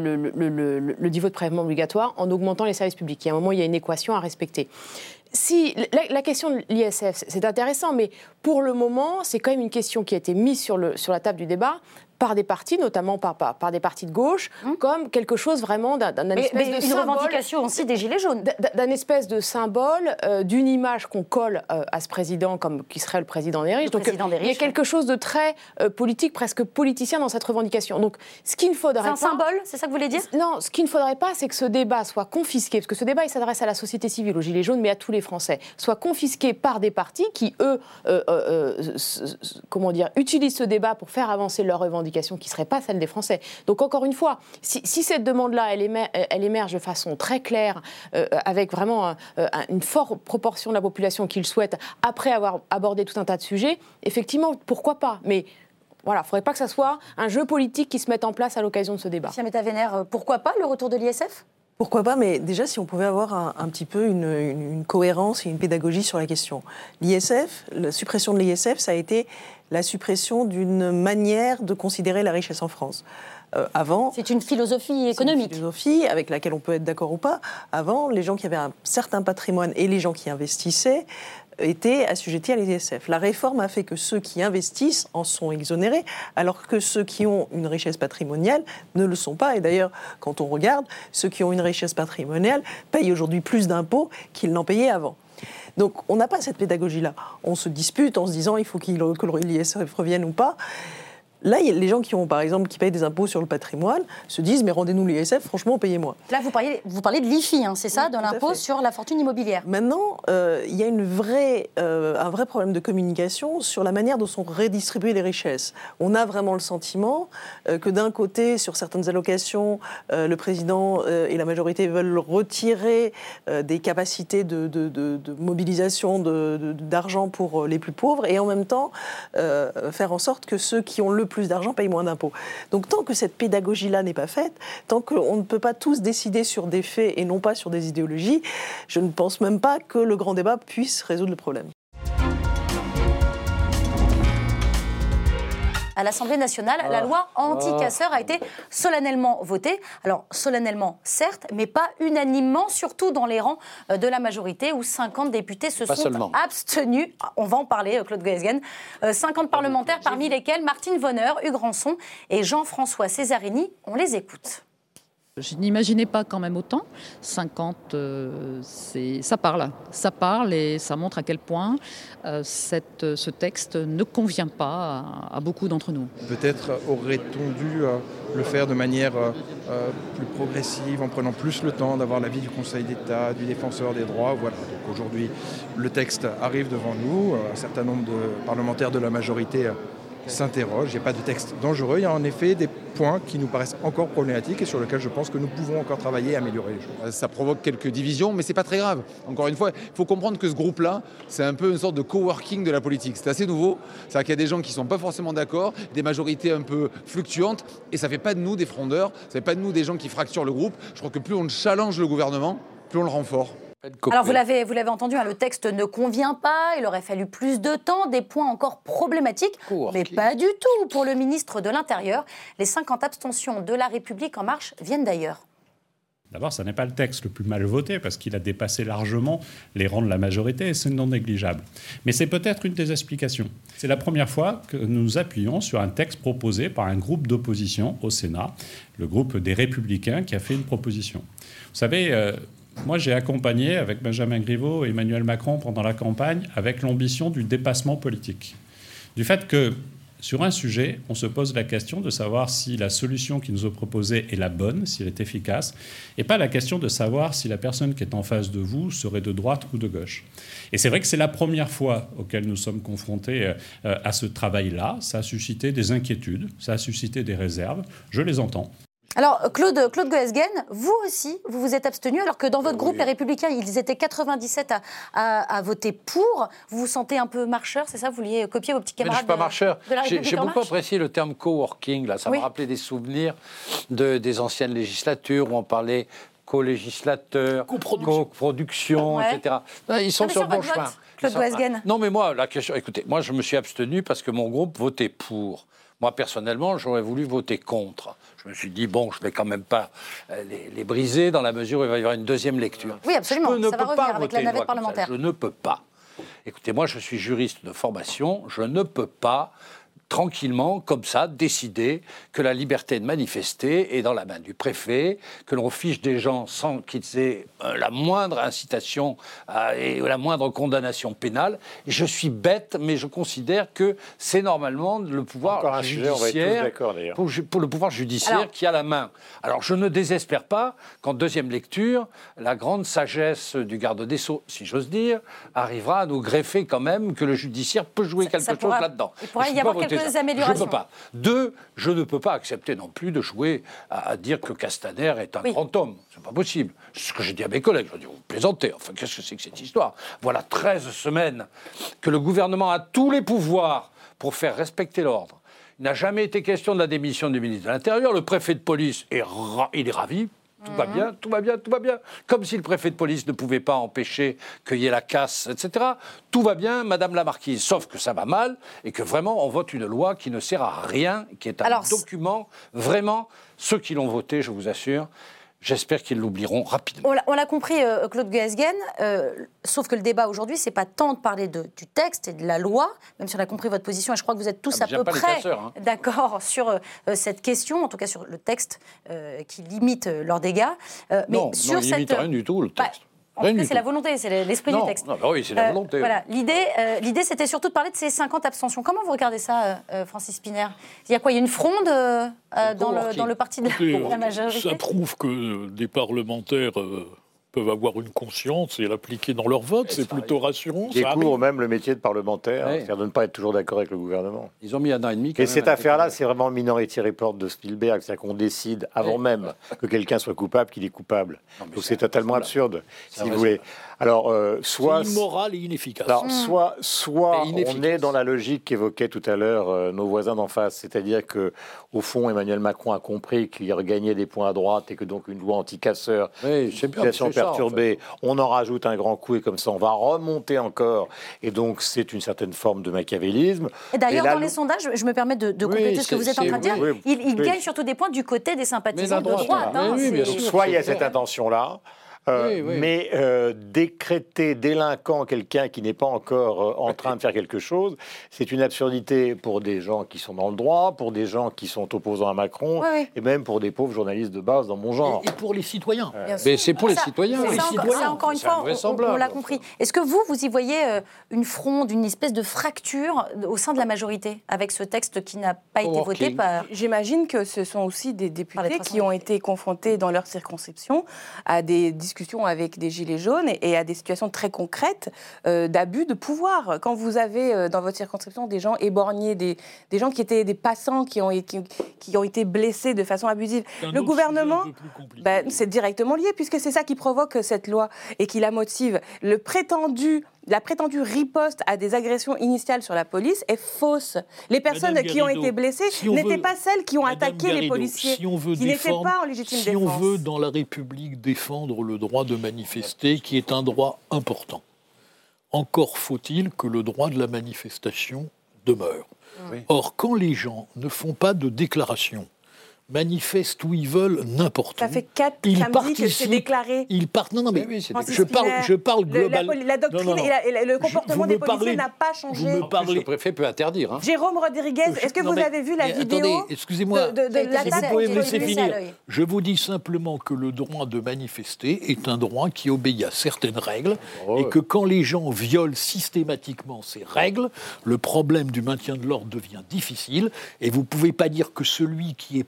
niveau de prélèvement obligatoire en augmentant les services publics. Il y a un moment, il y a une équation à respecter. Si la, question de l'ISF, c'est intéressant, mais pour le moment, c'est quand même une question qui a été mise sur la table du débat par des partis, notamment par, par, par des partis de gauche, comme quelque chose vraiment d'un espèce mais de une symbole- revendication aussi des Gilets jaunes. d'un- espèce de symbole, euh, d'une image qu'on colle euh, à ce président comme qui serait le président des riches. Le Donc des il y a riches, quelque chose de très euh, politique, presque politicien dans cette revendication. Donc ce qu'il ne faudrait C'est un symbole, c'est ça que vous voulez dire? Non, ce qu'il ne faudrait pas, c'est que ce débat soit confisqué, parce que ce débat, il s'adresse à la société civile, aux Gilets jaunes, mais à tous les Français, soit confisqué par des partis qui, eux, comment dire, utilisent ce débat pour faire avancer leurs revendications qui ne seraient pas celles des Français. Donc encore une fois, si, si cette demande-là, elle, émer- elle émerge de façon très claire, euh, avec vraiment euh, un- une forte proportion de la population qui le souhaite, après avoir abordé tout un tas de sujets, effectivement, pourquoi pas? Mais voilà, il ne faudrait pas que ça soit un jeu politique qui se mette en place à l'occasion de ce débat. Siameta Vénère, euh, pourquoi pas le retour de l'ISF? Pourquoi pas, mais déjà si on pouvait avoir un, un petit peu une, une- une cohérence et une pédagogie sur la question. L'ISF, la suppression de l'ISF, ça a été la suppression d'une manière de considérer la richesse en France. Euh, avant, c'est une philosophie c'est une économique. philosophie avec laquelle on peut être d'accord ou pas. Avant, les gens qui avaient un certain patrimoine et les gens qui investissaient étaient assujettis à l'ISF. La réforme a fait que ceux qui investissent en sont exonérés, alors que ceux qui ont une richesse patrimoniale ne le sont pas. Et d'ailleurs, quand on regarde, ceux qui ont une richesse patrimoniale payent aujourd'hui plus d'impôts qu'ils n'en payaient avant. Donc on n'a pas cette pédagogie-là. On se dispute en se disant il faut qu'il- que l'ISF revienne ou pas. Là, les gens qui ont, par exemple, qui payent des impôts sur le patrimoine, se disent mais rendez-nous l'ISF, franchement, payez-moi. Là, vous parlez, vous parlez de l'IFI, hein, c'est ça, de l'impôt sur la fortune immobilière. Maintenant, euh, il y a une vraie, euh, un vrai problème de communication sur la manière dont sont redistribuées les richesses. On a vraiment le sentiment euh, que d'un côté, sur certaines allocations, le président et la majorité veulent retirer des capacités de, de- de- de mobilisation d'argent pour les plus pauvres et en même temps faire en sorte que ceux qui ont le plus d'argent payent moins d'impôts. Donc tant que cette pédagogie-là n'est pas faite, tant qu'on ne peut pas tous décider sur des faits et non pas sur des idéologies, je ne pense même pas que le grand débat puisse résoudre le problème. À l'Assemblée nationale, la Ah. loi anti-casseurs a été solennellement votée. Alors, solennellement, certes, mais pas unanimement, surtout dans les rangs euh, de la majorité, où 50 députés se Pas sont seulement. abstenus. Ah, On va en parler, euh, Claude Goesgen. Euh, 50 parlementaires, parmi lesquels Martine Vonner, Hugues Rançon et Jean-François Césarini. On les écoute. Je n'imaginais pas quand même autant. 50, euh, ça parle. Ça parle et ça montre à quel point euh, ce texte ne convient pas à, beaucoup d'entre nous. Peut-être aurait-on dû euh, le faire de manière plus progressive, en prenant plus le temps d'avoir l'avis du Conseil d'État, du défenseur des droits. Voilà. Aujourd'hui, le texte arrive devant nous. Un certain nombre de parlementaires de la majorité s'interrogent. Il n'y a pas de texte dangereux. Il y a en effet des points qui nous paraissent encore problématiques et sur lesquels je pense que nous pouvons encore travailler et améliorer les choses. Euh, Ça provoque quelques divisions, mais c'est pas très grave. Encore une fois, il faut comprendre que ce groupe-là, c'est un peu une sorte de coworking de la politique. C'est assez nouveau. C'est-à-dire qu'il y a des gens qui ne sont pas forcément d'accord, des majorités un peu fluctuantes, et ça fait pas de nous des frondeurs, ça fait pas de nous des gens qui fracturent le groupe. Je crois que plus on challenge le gouvernement, plus on le rend fort. Alors, vous l'avez, vous l'avez entendu, hein, le texte ne convient pas, il aurait fallu plus de temps, des points encore problématiques, mais pas du tout pour le ministre de l'Intérieur. Les 50 abstentions de La République En Marche viennent d'ailleurs. D'abord, ce n'est pas le texte le plus mal voté parce qu'il a dépassé largement les rangs de la majorité et c'est non négligeable. Mais c'est peut-être une des explications. C'est la première fois que nous nous appuyons sur un texte proposé par un groupe d'opposition au Sénat, le groupe des Républicains qui a fait une proposition. Vous savez, euh, moi j'ai accompagné avec Benjamin Griveaux et Emmanuel Macron pendant la campagne avec l'ambition du dépassement politique. Du fait que sur un sujet, on se pose la question de savoir si la solution qui nous est proposée est la bonne, si elle est efficace, et pas la question de savoir si la personne qui est en face de vous serait de droite ou de gauche. Et c'est vrai que c'est la première fois auquel nous sommes confrontés euh, à ce travail-là. Ça a suscité des inquiétudes, ça a suscité des réserves. Je les entends. Alors, Claude, Claude Goesgen, vous aussi, vous vous êtes abstenu, alors que dans votre groupe, les Républicains, ils étaient 97 à, voter pour. Vous vous sentez un peu marcheur, c'est ça? Vous vouliez copier vos petits camarades Mais Je ne suis pas marcheur. J'ai beaucoup apprécié le terme coworking, là. Ça m'a rappelé des souvenirs de, des anciennes législatures où on parlait co-législateur, co-production, etc. ils sont sur le bon chemin. Claude Goesgen. Non, mais moi, la question, écoutez, moi, je me suis abstenu parce que mon groupe votait pour. Moi, personnellement, j'aurais voulu voter contre. Je me suis dit, bon, je ne vais quand même pas euh, les, briser dans la mesure où il va y avoir une deuxième lecture. Oui, absolument. Je ça va revenir avec la navette parlementaire. Je ne peux pas. Écoutez, moi, je suis juriste de formation. Je ne peux pas tranquillement, comme ça, décider que la liberté de manifester est dans la main du préfet, que l'on fiche des gens sans qu'ils aient euh, la moindre incitation et la moindre condamnation pénale. je suis bête, mais je considère que c'est normalement le pouvoir judiciaire, pour, le pouvoir judiciaire qui a la main. Alors je ne désespère pas qu'en deuxième lecture, la grande sagesse du garde des Sceaux, si j'ose dire, arrivera à nous greffer quand même que le judiciaire peut jouer quelque chose là-dedans. Il pourrait y avoir je ne peux pas. Deux, je ne peux pas accepter non plus de jouer à, dire que Castaner est un grand homme. C'est pas possible. C'est ce que j'ai dit à mes collègues. Je dis, vous plaisantez. Enfin, qu'est-ce que c'est que cette histoire? Voilà 13 semaines que le gouvernement a tous les pouvoirs pour faire respecter l'ordre. Il n'a jamais été question de la démission du ministre de l'Intérieur. Le préfet de police, est il est ravi, tout va bien, tout va bien, tout va bien. Comme si le préfet de police ne pouvait pas empêcher qu'il y ait la casse, etc. Tout va bien, Madame la Marquise, sauf que ça va mal et que vraiment on vote une loi qui ne sert à rien, qui est un document, vraiment, ceux qui l'ont voté, je vous assure, J'espère qu'ils l'oublieront rapidement. On l'a compris, euh, Claude Guesgen, euh, sauf que le débat aujourd'hui, c'est pas tant de parler de, du texte et de la loi, même si on a compris votre position, et je crois que vous êtes tous ah, à peu près hein. d'accord sur euh, cette question, en tout cas sur le texte qui limite leurs dégâts. mais non, sur non, il limite rien du tout, le bah, texte. C'est la volonté, c'est l'esprit du texte. Non, bah oui, c'est la volonté. voilà. L'idée, l'idée, c'était surtout de parler de ces 50 abstentions. Comment vous regardez ça, Francis Spiner Il y a quoi? Il y a une fronde dans, le, dans, le, parti de la majorité? Ça prouve que des parlementaires peuvent avoir une conscience et l'appliquer dans leur vote. C'est plutôt rassurant. Ils découvrent même le métier de parlementaire, c'est-à-dire de ne pas être toujours d'accord avec le gouvernement. Ils ont mis un an et demi. et cette affaire-là, c'est vraiment le Minority Report de Spielberg, c'est-à-dire qu'on décide avant même que quelqu'un soit coupable qu'il est coupable. Donc c'est totalement absurde, si vous voulez. Alors, euh, soit. immoral et inefficace. Alors, soit, soit on est dans la logique qu'évoquaient tout à l'heure euh, nos voisins d'en face, c'est-à-dire que, au fond, Emmanuel Macron a compris qu'il regagnait des points à droite et que donc une loi anti-casseur, oui, situation perturbée, on en rajoute un grand coup et comme ça on va remonter encore. Et donc, c'est une certaine forme de machiavélisme. Et d'ailleurs, dans les sondages, je me permets de, compléter ce que vous êtes en train de dire, il, gagne surtout des points du côté des sympathisants de droite. Hein, soit il y a cette intention-là. Euh, mais euh, décréter délinquant quelqu'un qui n'est pas encore euh, en train de faire quelque chose, c'est une absurdité pour des gens qui sont dans le droit, pour des gens qui sont opposants à Macron, et même pour des pauvres journalistes de base dans mon genre. Et, pour les citoyens. Mais c'est pour les citoyens. Ça, encore une fois, on, l'a compris. Est-ce que vous, vous y voyez une fronde, une espèce de fracture au sein de la majorité avec ce texte qui n'a pas été voté par... J'imagine que ce sont aussi des députés qui ont été confrontés dans leur circonscription à des discussions avec des gilets jaunes et, à des situations très concrètes euh, d'abus de pouvoir. Quand vous avez euh, dans votre circonscription des gens éborgnés, des, des, gens qui étaient des passants qui ont, qui, qui ont été blessés de façon abusive, le gouvernement, ben, c'est directement lié puisque c'est ça qui provoque cette loi et qui la motive. Le prétendu la prétendue riposte à des agressions initiales sur la police est fausse. Les personnes qui ont été blessées n'étaient pas celles qui ont attaqué les policiers, si on veut qui n'étaient pas en légitime si défense. Si on veut, dans la République, défendre le droit de manifester, qui est un droit important, encore faut-il que le droit de la manifestation demeure. Or, quand les gens ne font pas de déclaration, manifestent où ils veulent n'importe où. Ça fait quatre Ils samedis que c'est déclaré. Ils partent. Non, non, mais Francis je parle, je parle la globalement. La, doctrine Non, non, non. et, la- et la- le comportement vous des policiers n'a pas Vous changé. me parlez. Le préfet peut interdire. hein. Jérôme Rodriguez, est-ce que Non, vous mais- avez vu la vidéo Attendez, excusez-moi. de, de, de Si vous pouvez me contre laisser les finir. policiers Je vous dis simplement que le droit de manifester est un droit qui obéit à certaines règles et que quand les gens violent systématiquement ces règles, le problème du maintien de l'ordre devient difficile et vous ne pouvez pas dire que celui qui est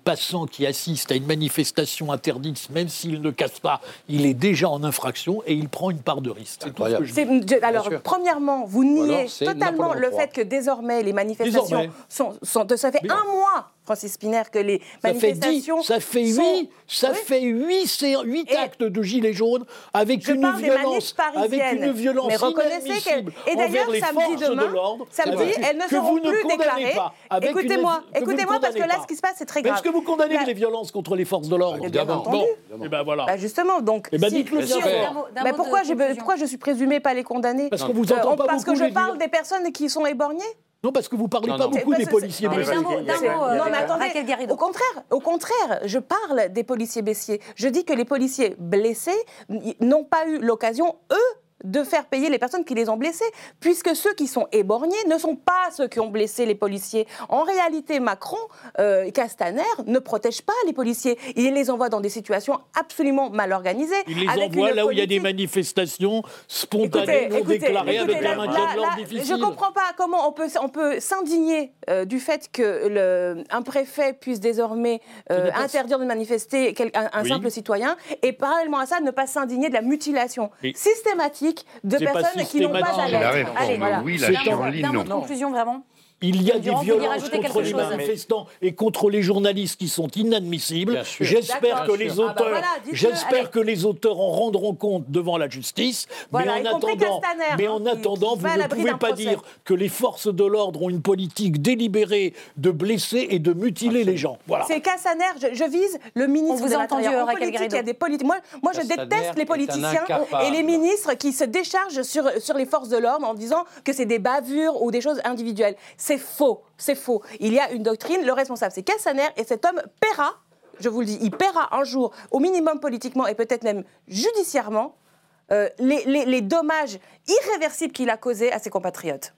qui assiste à une manifestation interdite, même s'il ne casse pas, il est déjà en infraction et il prend une part de risque. C'est tout ce que je C'est- dis. je- alors, premièrement, vous niez alors, totalement Napoléon le fait que désormais les manifestations Désormais. sont, sont- Ça fait un mois, Francis Spinner, que les Ça fait, dix, manifestations. ça fait sont- huit, ça Oui. fait huit, sé- huit actes de gilets jaunes avec Je une parle des violence, avec parisiennes. une violence Mais reconnaissez inadmissible Et d'ailleurs, samedi forces demain, de l'ordre, samedi, avec- elles ne que seront plus déclarées. Écoutez-moi, écoutez-moi, parce que là, pas. ce qui se passe, c'est très grave. Est-ce que vous condamnez La- les violences contre les forces de l'ordre Bien entendu. Bon, et ben voilà. Bah justement, donc. Eh ben, si- dites-le si- fort. Mais pourquoi, je suis présumée pas les condamner Parce qu'on vous Euh, entend pas Parce que je parle des personnes qui sont éborgnées Non, parce que vous parlez Non, pas non. beaucoup des policiers. d'un mot, non, mais attendez, au contraire, au contraire, je parle des policiers blessés. Je dis que les policiers blessés n'ont pas eu l'occasion, eux, de faire payer les personnes qui les ont blessés, puisque ceux qui sont éborgnés ne sont pas ceux qui ont blessé les policiers. En réalité, Macron, euh, Castaner ne protègent pas les policiers. Il les envoie dans des situations absolument mal organisées. Il les envoie là où il y a des manifestations spontanées, non Écoutez, déclarées, écoutez, avec là- un maintien là- de l'ordre difficile. Je ne comprends pas comment on peut, on peut s'indigner euh, du fait que le, un préfet puisse désormais euh, interdire de manifester quel- un, un Oui. simple citoyen et parallèlement à ça ne pas s'indigner de la mutilation Et- systématique de C'est pas personnes qui n'ont pas à systématique. l'être. Allez, voilà. Mot de conclusion, vraiment. Il y a des violences contre les chose manifestants et contre les journalistes qui sont inadmissibles. J'espère que les. Ah bah auteurs, voilà, j'espère que les auteurs en rendront compte devant la justice. Voilà, mais en attendant, Castaner, mais hein, en attendant, vous ne pouvez pas procès. dire que les forces de l'ordre ont une politique délibérée de blesser et de mutiler les gens. Voilà. C'est Cassaner, je, je vise le ministre On vous de entendu, politique, il y a des politiques. Moi, moi je Castaner déteste les politiciens et les ministres qui se déchargent sur, sur les forces de l'ordre en disant que c'est des bavures ou des choses individuelles. C'est faux, c'est faux. Il y a une doctrine, le responsable c'est Cassaner et cet homme paiera, je vous le dis, il paiera un jour, au minimum politiquement et peut-être même judiciairement, euh, les dommages irréversibles qu'il a causés à ses compatriotes.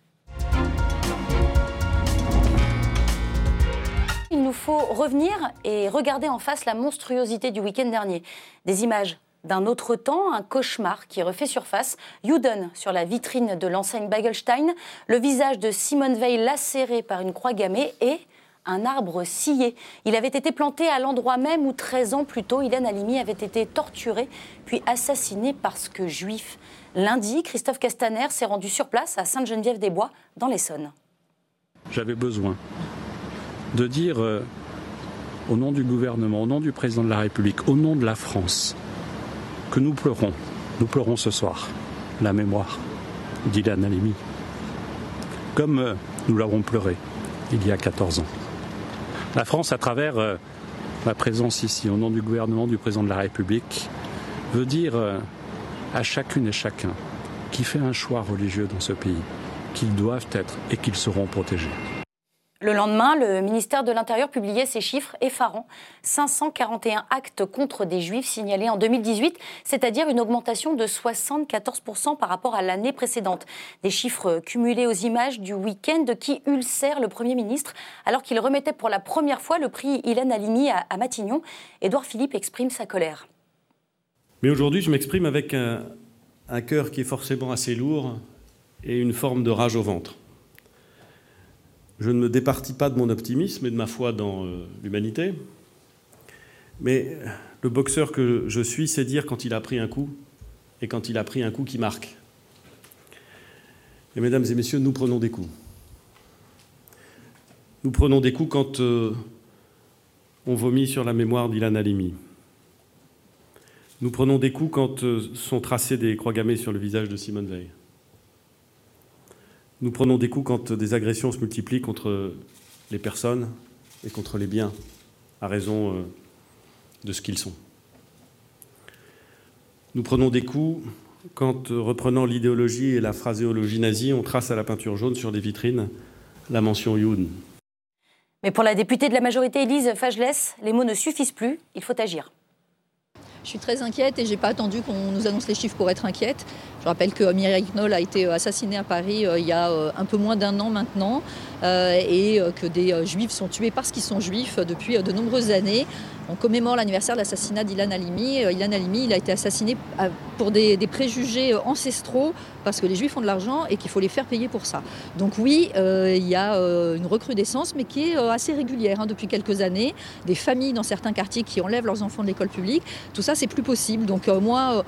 Il nous faut revenir et regarder en face la monstruosité du week-end dernier. Des images d'un autre temps, un cauchemar qui refait surface. Juden sur la vitrine de l'enseigne Bagelstein, le visage de Simone Veil lacéré par une croix gammée et un arbre scié. Il avait été planté à l'endroit même où 13 ans plus tôt, Hélène Halimi avait été torturée puis assassinée parce que juif. Lundi, Christophe Castaner s'est rendu sur place à Sainte-Geneviève-des-Bois, dans l'Essonne. J'avais besoin de dire, euh, au nom du gouvernement, au nom du président de la République, au nom de la France, que nous pleurons, nous pleurons ce soir, la mémoire d'Ilan Halimi, comme euh, nous l'avons pleuré il y a 14 ans. La France, à travers euh, ma présence ici, au nom du gouvernement du président de la République, veut dire euh, à chacune et chacun qui fait un choix religieux dans ce pays qu'ils doivent être et qu'ils seront protégés. Le lendemain, le ministère de l'Intérieur publiait ces chiffres effarants. 541 actes contre des juifs signalés en 2018, c'est-à-dire une augmentation de 74% par rapport à l'année précédente. Des chiffres cumulés aux images du week-end qui ulcèrent le Premier ministre alors qu'il remettait pour la première fois le prix Hélène Halimi à, Matignon. Édouard Philippe exprime sa colère. Mais aujourd'hui, je m'exprime avec un cœur qui est forcément assez lourd et une forme de rage au ventre. Je ne me départis pas de mon optimisme et de ma foi dans euh, l'humanité, mais le boxeur que je suis sait dire quand il a pris un coup et quand il a pris un coup qui marque. Et mesdames et messieurs, nous prenons des coups. Nous prenons des coups quand euh, on vomit sur la mémoire d'Ilan Halimi. Nous prenons des coups quand euh, sont tracées des croix gammées sur le visage de Simone Veil. Nous prenons des coups quand des agressions se multiplient contre les personnes et contre les biens, à raison euh, de ce qu'ils sont. Nous prenons des coups quand, euh, reprenant l'idéologie et la phraséologie nazie, on trace à la peinture jaune sur les vitrines la mention Youn. Mais pour la députée de la majorité Élise Fagelès, les mots ne suffisent plus, il faut agir. Je suis très inquiète et je n'ai pas attendu qu'on nous annonce les chiffres pour être inquiète. Je rappelle que Mireille Knoll a été assassinée à Paris euh, il y a euh, un peu moins d'un an maintenant et que des juifs sont tués parce qu'ils sont juifs depuis de nombreuses années. On commémore l'anniversaire de l'assassinat d'Ilan Halimi. Ilan Halimi, il a été assassiné pour des, préjugés ancestraux parce que les juifs ont de l'argent et qu'il faut les faire payer pour ça. Donc oui, il y a une recrudescence mais qui est assez régulière hein, depuis quelques années. Des familles dans certains quartiers qui enlèvent leurs enfants de l'école publique. Tout ça, c'est plus possible. Donc moi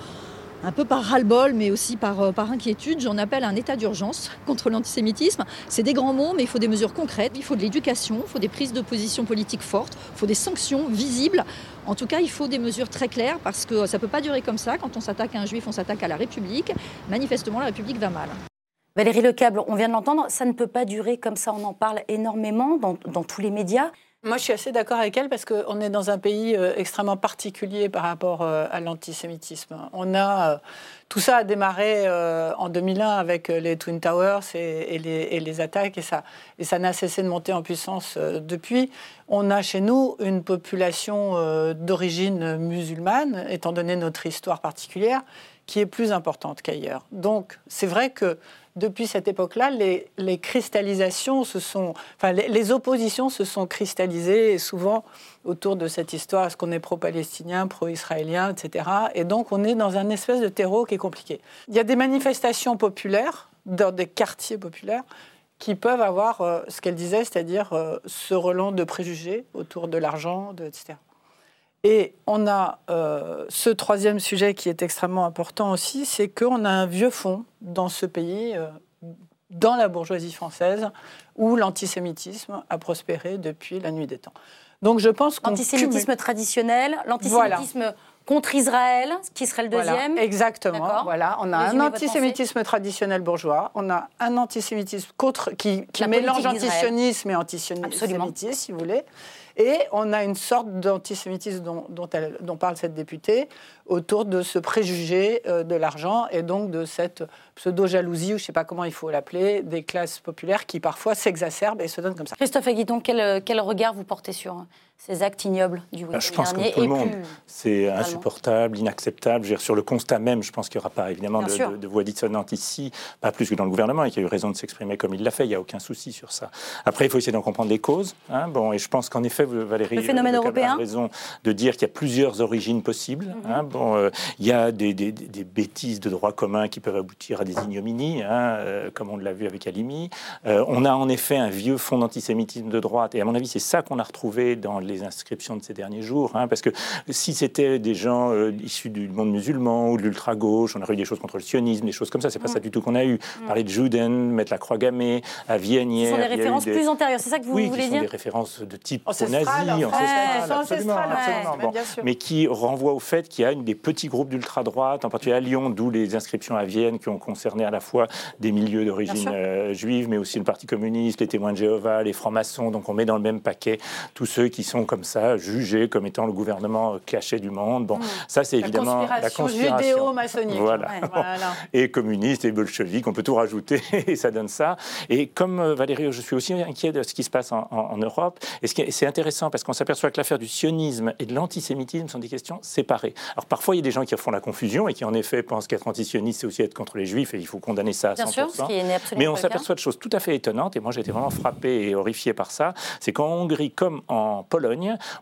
un peu par ras-le-bol, mais aussi par, euh, inquiétude, j'en appelle un état d'urgence contre l'antisémitisme. C'est des grands mots, mais il faut des mesures concrètes, il faut de l'éducation, il faut des prises de position politiques fortes, il faut des sanctions visibles. En tout cas, il faut des mesures très claires parce que ça ne peut pas durer comme ça. Quand on s'attaque à un juif, on s'attaque à la République. Manifestement, la République va mal. Valérie Lecable, on vient de l'entendre, ça ne peut pas durer comme ça. On en parle énormément dans tous les médias. Moi, je suis assez d'accord avec elle parce qu'on est dans un pays euh, extrêmement particulier par rapport euh, à l'antisémitisme. On a euh, tout ça a démarré en 2001 avec les Twin Towers et, les, attaques et ça et ça n'a cessé de monter en puissance depuis. On a chez nous une population d'origine musulmane, étant donné notre histoire particulière, qui est plus importante qu'ailleurs. Donc, c'est vrai que depuis cette époque-là, les, cristallisations se sont, enfin, les, oppositions se sont cristallisées et souvent autour de cette histoire, est-ce qu'on est pro-palestinien, pro-israélien, etc. Et donc, on est dans un espèce de terreau qui est compliqué. Il y a des manifestations populaires dans des quartiers populaires qui peuvent avoir euh, ce qu'elle disait, c'est-à-dire euh, ce relent de préjugés autour de l'argent, etc. Et on a euh, ce troisième sujet qui est extrêmement important aussi, c'est qu'on a un vieux fond dans ce pays, euh, dans la bourgeoisie française, où l'antisémitisme a prospéré depuis la nuit des temps. Donc je pense qu'on l'antisémitisme traditionnel, l'antisémitisme contre Israël, qui serait le deuxième. Voilà, exactement. Voilà, on a un antisémitisme traditionnel bourgeois, on a un antisémitisme contre qui, mélange antisionisme et antisémitisme, si vous voulez. Et on a une sorte d'antisémitisme dont, parle cette députée autour de ce préjugé euh, de l'argent et donc de cette pseudo-jalousie, ou je ne sais pas comment il faut l'appeler, des classes populaires qui parfois s'exacerbent et se donnent comme ça. Christophe Aguiton, quel, quel regard vous portez sur ces actes ignobles du week-end Je pense que tout le monde, c'est insupportable, inacceptable. Je dire, sur le constat même, je pense qu'il n'y aura pas évidemment de, de, voix dissonante ici, pas plus que dans le gouvernement, et qu'il a eu raison de s'exprimer comme il l'a fait. Il n'y a aucun souci sur ça. Après, il faut essayer d'en comprendre les causes. Hein, bon, et je pense qu'en effet, Valérie, le phénomène européen. a raison de dire qu'il y a plusieurs origines possibles. Mhm. Hein, bon, euh, il y a des, des, bêtises de droit commun qui peuvent aboutir à des ignominies, hein, euh, comme on l'a vu avec Alimi. Euh, on a en effet un vieux fond d'antisémitisme de droite, et à mon avis, c'est ça qu'on a retrouvé dans les inscriptions de ces derniers jours. Hein, parce que si c'était des gens euh, issus du monde musulman ou de l'ultra-gauche, on aurait eu des choses contre le sionisme, des choses comme ça. C'est pas ça du tout qu'on a eu. Parler de Juden, mettre la croix gammée à Vienne Ce sont des références plus antérieures, c'est ça que vous oui, voulez qui dire sont des références de type nazi, mais qui renvoient au fait qu'il y a une des petits groupes d'ultra-droite, en particulier à Lyon, d'où les inscriptions à Vienne qui ont concerné à la fois des milieux d'origine euh, juive, mais aussi le Parti communiste, les témoins de Jéhovah, les francs-maçons. Donc on met dans le même paquet tous ceux qui sont comme ça, jugé comme étant le gouvernement caché du monde. Bon, hmm. ça c'est évidemment la conspiration judéo-maçonnique. Voilà. Et communiste et bolchevique, on peut tout rajouter et ça donne ça. Et comme euh, Valérie, je suis aussi inquiet de ce qui se passe en, Europe. Et c'est intéressant parce qu'on s'aperçoit que l'affaire du sionisme et de l'antisémitisme sont des questions séparées. Alors parfois il y a des gens qui font la confusion et qui en effet pensent qu'être antisioniste c'est aussi être contre les juifs et il faut condamner ça à 100%. Bien sûr, ce qui est Mais on s'aperçoit de choses tout à fait étonnantes et moi j'ai été vraiment frappé et horrifié par ça. C'est qu'en Hongrie comme en Pologne,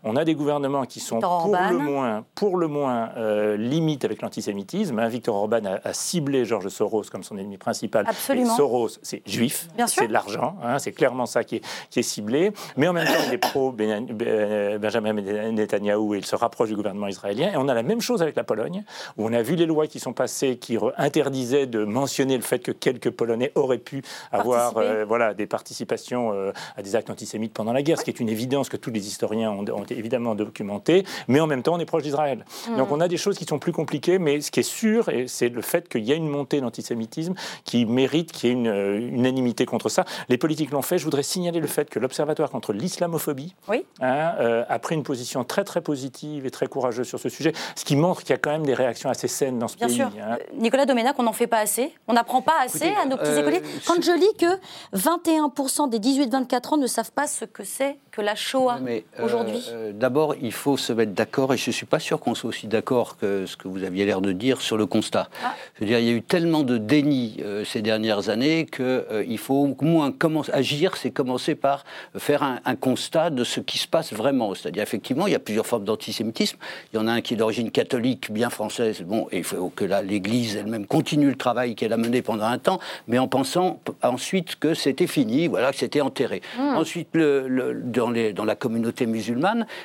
on a des gouvernements qui sont pour le moins, pour le moins euh, limite avec l'antisémitisme. Hein, Victor Orban a, ciblé Georges Soros comme son ennemi principal. Absolument. Soros, c'est juif, c'est de l'argent, hein, c'est clairement ça qui est, qui est, ciblé. Mais en même temps, il est pro Benjamin Netanyahou et il se rapproche du gouvernement israélien. Et on a la même chose avec la Pologne, où on a vu les lois qui sont passées qui interdisaient de mentionner le fait que quelques Polonais auraient pu avoir euh, voilà, des participations euh, à des actes antisémites pendant la guerre, ce qui est une évidence que tous les historiens ont, ont évidemment documenté, mais en même temps, on est proche d'Israël. Hmm. Donc on a des choses qui sont plus compliquées, mais ce qui est sûr, c'est le fait qu'il y a une montée d'antisémitisme qui mérite qu'il y ait une, unanimité contre ça. Les politiques l'ont fait. Je voudrais signaler le fait que l'Observatoire contre l'islamophobie, hein, euh, a pris une position très très positive et très courageuse sur ce sujet, ce qui montre qu'il y a quand même des réactions assez saines dans ce Bien pays. sûr. hein. Nicolas Doménac, on n'en fait pas assez. On n'apprend pas assez Écoutez, à nos petits euh, écoliers. Quand je lis que 21% des 18-24 ans ne savent pas ce que c'est que la Shoah Mais, euh, aujourd'hui. euh, D'abord, il faut se mettre d'accord, et je ne suis pas sûr qu'on soit aussi d'accord que ce que vous aviez l'air de dire sur le constat. Ah. Je veux dire, il y a eu tellement de déni euh, ces dernières années qu'il faut au moins commencer, agir, c'est commencer par faire un, un constat de ce qui se passe vraiment. C'est-à-dire, effectivement, il y a plusieurs formes d'antisémitisme. Il y en a un qui est d'origine catholique, bien française. Bon, et il faut que là, l'Église elle-même continue le travail qu'elle a mené pendant un temps, mais en pensant ensuite que c'était fini, voilà, que c'était enterré. Mm. Ensuite, le- le- dans, les- dans la communauté musulmane,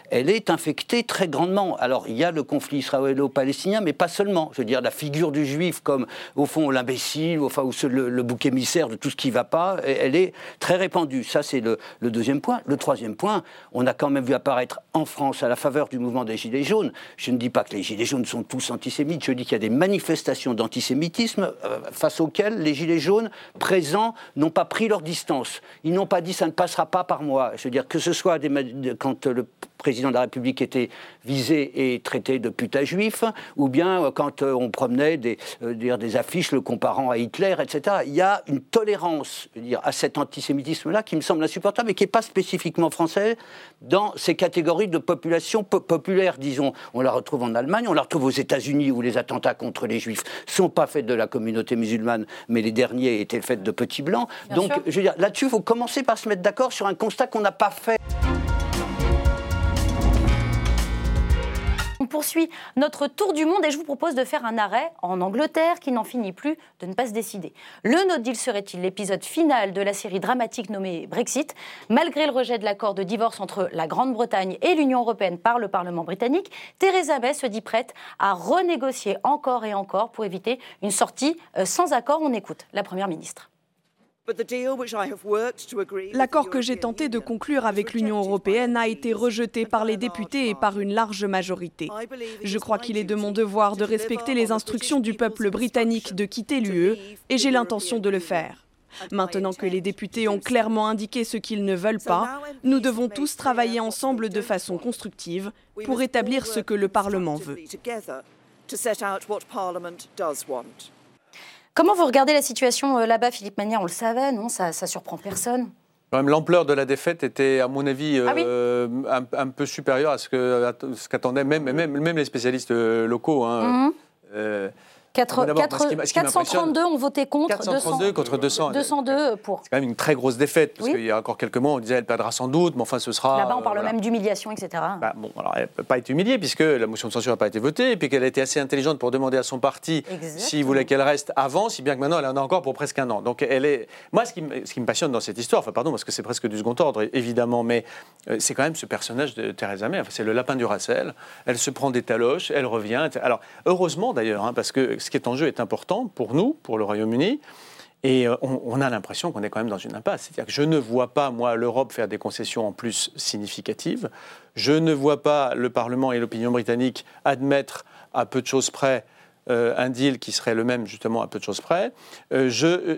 elle est infectée très grandement. Alors, il y a le conflit israélo-palestinien, mais pas seulement. Je veux dire, la figure du juif comme, au fond, l'imbécile, enfin, ou le, le bouc émissaire de tout ce qui ne va pas, elle est très répandue. Ça, c'est le, deuxième point. Le troisième point, on a quand même vu apparaître en France, à la faveur du mouvement des Gilets jaunes, je ne dis pas que les Gilets jaunes sont tous antisémites, je dis qu'il y a des manifestations d'antisémitisme euh, face auxquelles les Gilets jaunes présents n'ont pas pris leur distance. Ils n'ont pas dit ça ne passera pas par moi. Je veux dire que ce soit des de- quand le président de la République était visé et traité de putain juif, ou bien euh, quand euh, on promenait des, euh, dire, des affiches le comparant à Hitler, etc. Il y a une tolérance dire, à cet antisémitisme-là qui me semble insupportable et qui n'est pas spécifiquement français dans ces catégories de population po- populaire, disons. On la retrouve en Allemagne, on la retrouve aux États-Unis où les attentats contre les juifs sont pas faits de la communauté musulmane, mais les derniers étaient faits de petits blancs. Bien Donc, sûr. je veux dire, là-dessus, il faut commencer par se mettre d'accord sur un constat qu'on n'a pas fait. Poursuit notre tour du monde et je vous propose de faire un arrêt en Angleterre qui n'en finit plus de ne pas se décider. Le no deal serait-il l'épisode final de la série dramatique nommée Brexit Malgré le rejet de l'accord de divorce entre la Grande-Bretagne et l'Union européenne par le Parlement britannique, Theresa May se dit prête à renégocier encore et encore pour éviter une sortie euh, sans accord? On écoute la Première ministre. L'accord que j'ai tenté de conclure avec l'Union européenne a été rejeté par les députés et par une large majorité. Je crois qu'il est de mon devoir de respecter les instructions du peuple britannique de quitter l'UE et j'ai l'intention de le faire. Maintenant que les députés ont clairement indiqué ce qu'ils ne veulent pas, nous devons tous travailler ensemble de façon constructive pour établir ce que le Parlement veut. Comment vous regardez la situation euh, là-bas, Philippe Manière? On le savait, non? Ça, ça surprend personne. L'ampleur de la défaite était, à mon avis, Ah oui euh, un, un peu supérieure à ce qu'attendaient même, même, même les spécialistes euh, locaux. hein. Mhm. Euh, Quatre- d'abord, quatre- ce qui m'a- ce qui m'impressionne- 432 ont voté contre, 432 200 contre 200. 202 pour. C'est quand même une très grosse défaite, parce Oui. qu'il y a encore quelques mois, on disait elle perdra sans doute, mais enfin ce sera. Là-bas, on euh, parle voilà. même d'humiliation, etc. Bah, bon, alors elle ne peut pas être humiliée puisque la motion de censure n'a pas été votée et puis qu'elle a été assez intelligente pour demander à son parti s'il voulait qu'elle reste avant, si bien que maintenant elle en a encore pour presque un an. Donc elle est. Moi, ce qui, me, ce qui me passionne dans cette histoire, enfin pardon, parce que c'est presque du second ordre évidemment, mais euh, c'est quand même ce personnage de Theresa May. Enfin, c'est le lapin du Racel. Elle se prend des taloches, elle revient. Alors heureusement d'ailleurs, hein, parce que ce qui est en jeu est important pour nous, pour le Royaume-Uni. Et euh, on, a l'impression qu'on est quand même dans une impasse. C'est-à-dire que je ne vois pas, moi, l'Europe faire des concessions en plus significatives. Je ne vois pas le Parlement et l'opinion britannique admettre à peu de choses près euh, un deal qui serait le même, justement, à peu de choses près. Euh,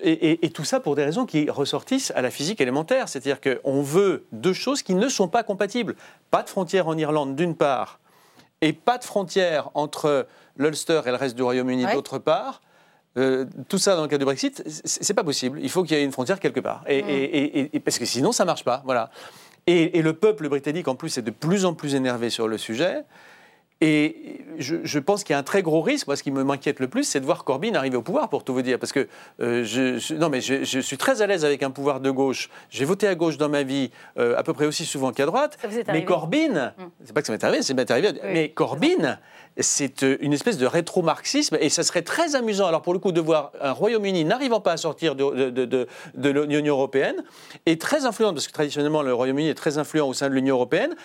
et- et tout ça pour des raisons qui ressortissent à la physique élémentaire. C'est-à-dire qu'on veut deux choses qui ne sont pas compatibles. Pas de frontière en Irlande, d'une part, et pas de frontière entre l'Ulster et le reste du Royaume-Uni, Ouais. d'autre part. Euh, tout ça dans le cas du Brexit, c'est pas possible. Il faut qu'il y ait une frontière quelque part. Et, Mm. et- et- et- parce que sinon, ça marche pas. Voilà. Et, le peuple britannique, en plus, est de plus en plus énervé sur le sujet. Et je, je pense qu'il y a un très gros risque. Moi, ce qui m'inquiète le plus, c'est de voir Corbyn arriver au pouvoir, pour tout vous dire. Parce que euh, je, je- non, mais je, je suis très à l'aise avec un pouvoir de gauche. J'ai voté à gauche dans ma vie, euh, à peu près aussi souvent qu'à droite. Ça vous est mais. Corbyn, c'est pas que ça m'est arrivé, c'est m'est arrivé. mais Corbyn, c'est euh, une espèce de rétro-marxisme et ça serait très amusant, alors pour le coup, de voir un Royaume-Uni n'arrivant pas à sortir de, de, l'Union européenne et très influent, parce que traditionnellement le Royaume-Uni est très influent au sein de l'Union européenne,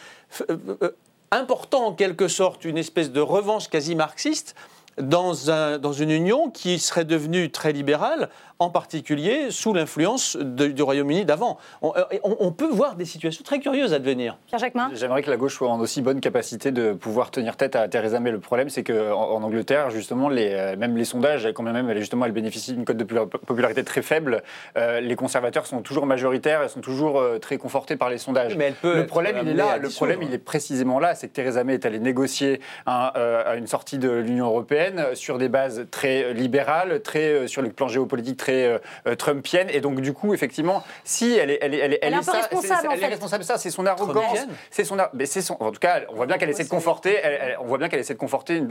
euh, euh, important en quelque sorte une espèce de revanche quasi marxiste dans, un, dans une union qui serait devenue très libérale en particulier sous l'influence du Royaume-Uni d'avant. On, euh, on, peut voir des situations très curieuses à devenir. Pierre J'aimerais que la gauche soit en aussi bonne capacité de pouvoir tenir tête à Theresa May. Le problème, c'est qu'en en Angleterre, justement, les, euh, même les sondages, quand même, elle, justement, elle bénéficie d'une cote de popularité très faible. Euh, les conservateurs sont toujours majoritaires et sont toujours très confortés par les sondages. Mais elle peut le problème, il est là. Le problème, il est précisément là. C'est que Theresa May est allée négocier un, une sortie de l'Union européenne sur des bases très libérales, très sur le plan géopolitique très euh, trumpienne. Et donc, du coup, effectivement, si elle est, elle est, elle est, elle est, ça, responsable, elle est responsable ça, c'est son arrogance, c'est son, mais c'est son, en tout cas, on voit bien qu'elle essaie de conforter, on voit bien qu'elle essaie de conforter une,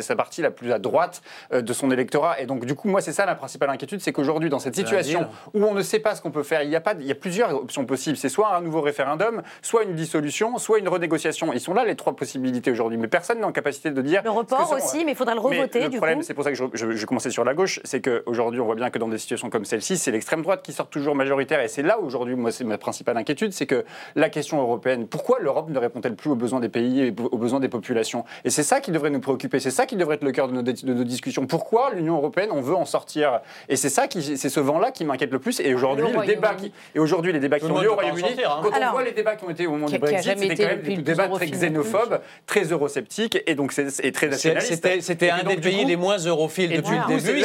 sa partie la plus à droite euh, de son électorat. Et donc, du coup, moi, c'est ça la principale inquiétude, c'est qu'aujourd'hui, dans cette situation où on ne sait pas ce qu'on peut faire, il y a pas, il y a plusieurs options possibles. C'est soit un nouveau référendum, soit une dissolution, soit une renégociation. Ils sont là les trois possibilités aujourd'hui, mais personne n'est en capacité de dire. Le report aussi, mais il faudra le revoter. le problème, c'est pour ça que je, je, je commençais sur la gauche, c'est qu'aujourd'hui, on voit bien que dans des situations comme celle-ci, c'est l'extrême droite qui sort toujours majoritaire. Et c'est là aujourd'hui, moi, c'est ma principale inquiétude, c'est que la question européenne, pourquoi l'Europe ne répond-elle plus aux besoins des pays et aux besoins des populations? Et c'est ça qui devrait nous préoccuper, c'est ça qui devrait être le cœur de nos, de nos discussions. Pourquoi l'Union européenne, on veut en sortir? Et c'est ça qui, c'est ce vent-là qui m'inquiète le plus. Et aujourd'hui, le, débat qui, et aujourd'hui, les débats qui ont lieu au Royaume-Uni, hein. quand on voit les débats qui ont été au moment du Brexit, c'était quand même des débats très xénophobes, très eurosceptiques, et donc c'est très nationaliste. C'était un des pays les moins europhiles depuis le début.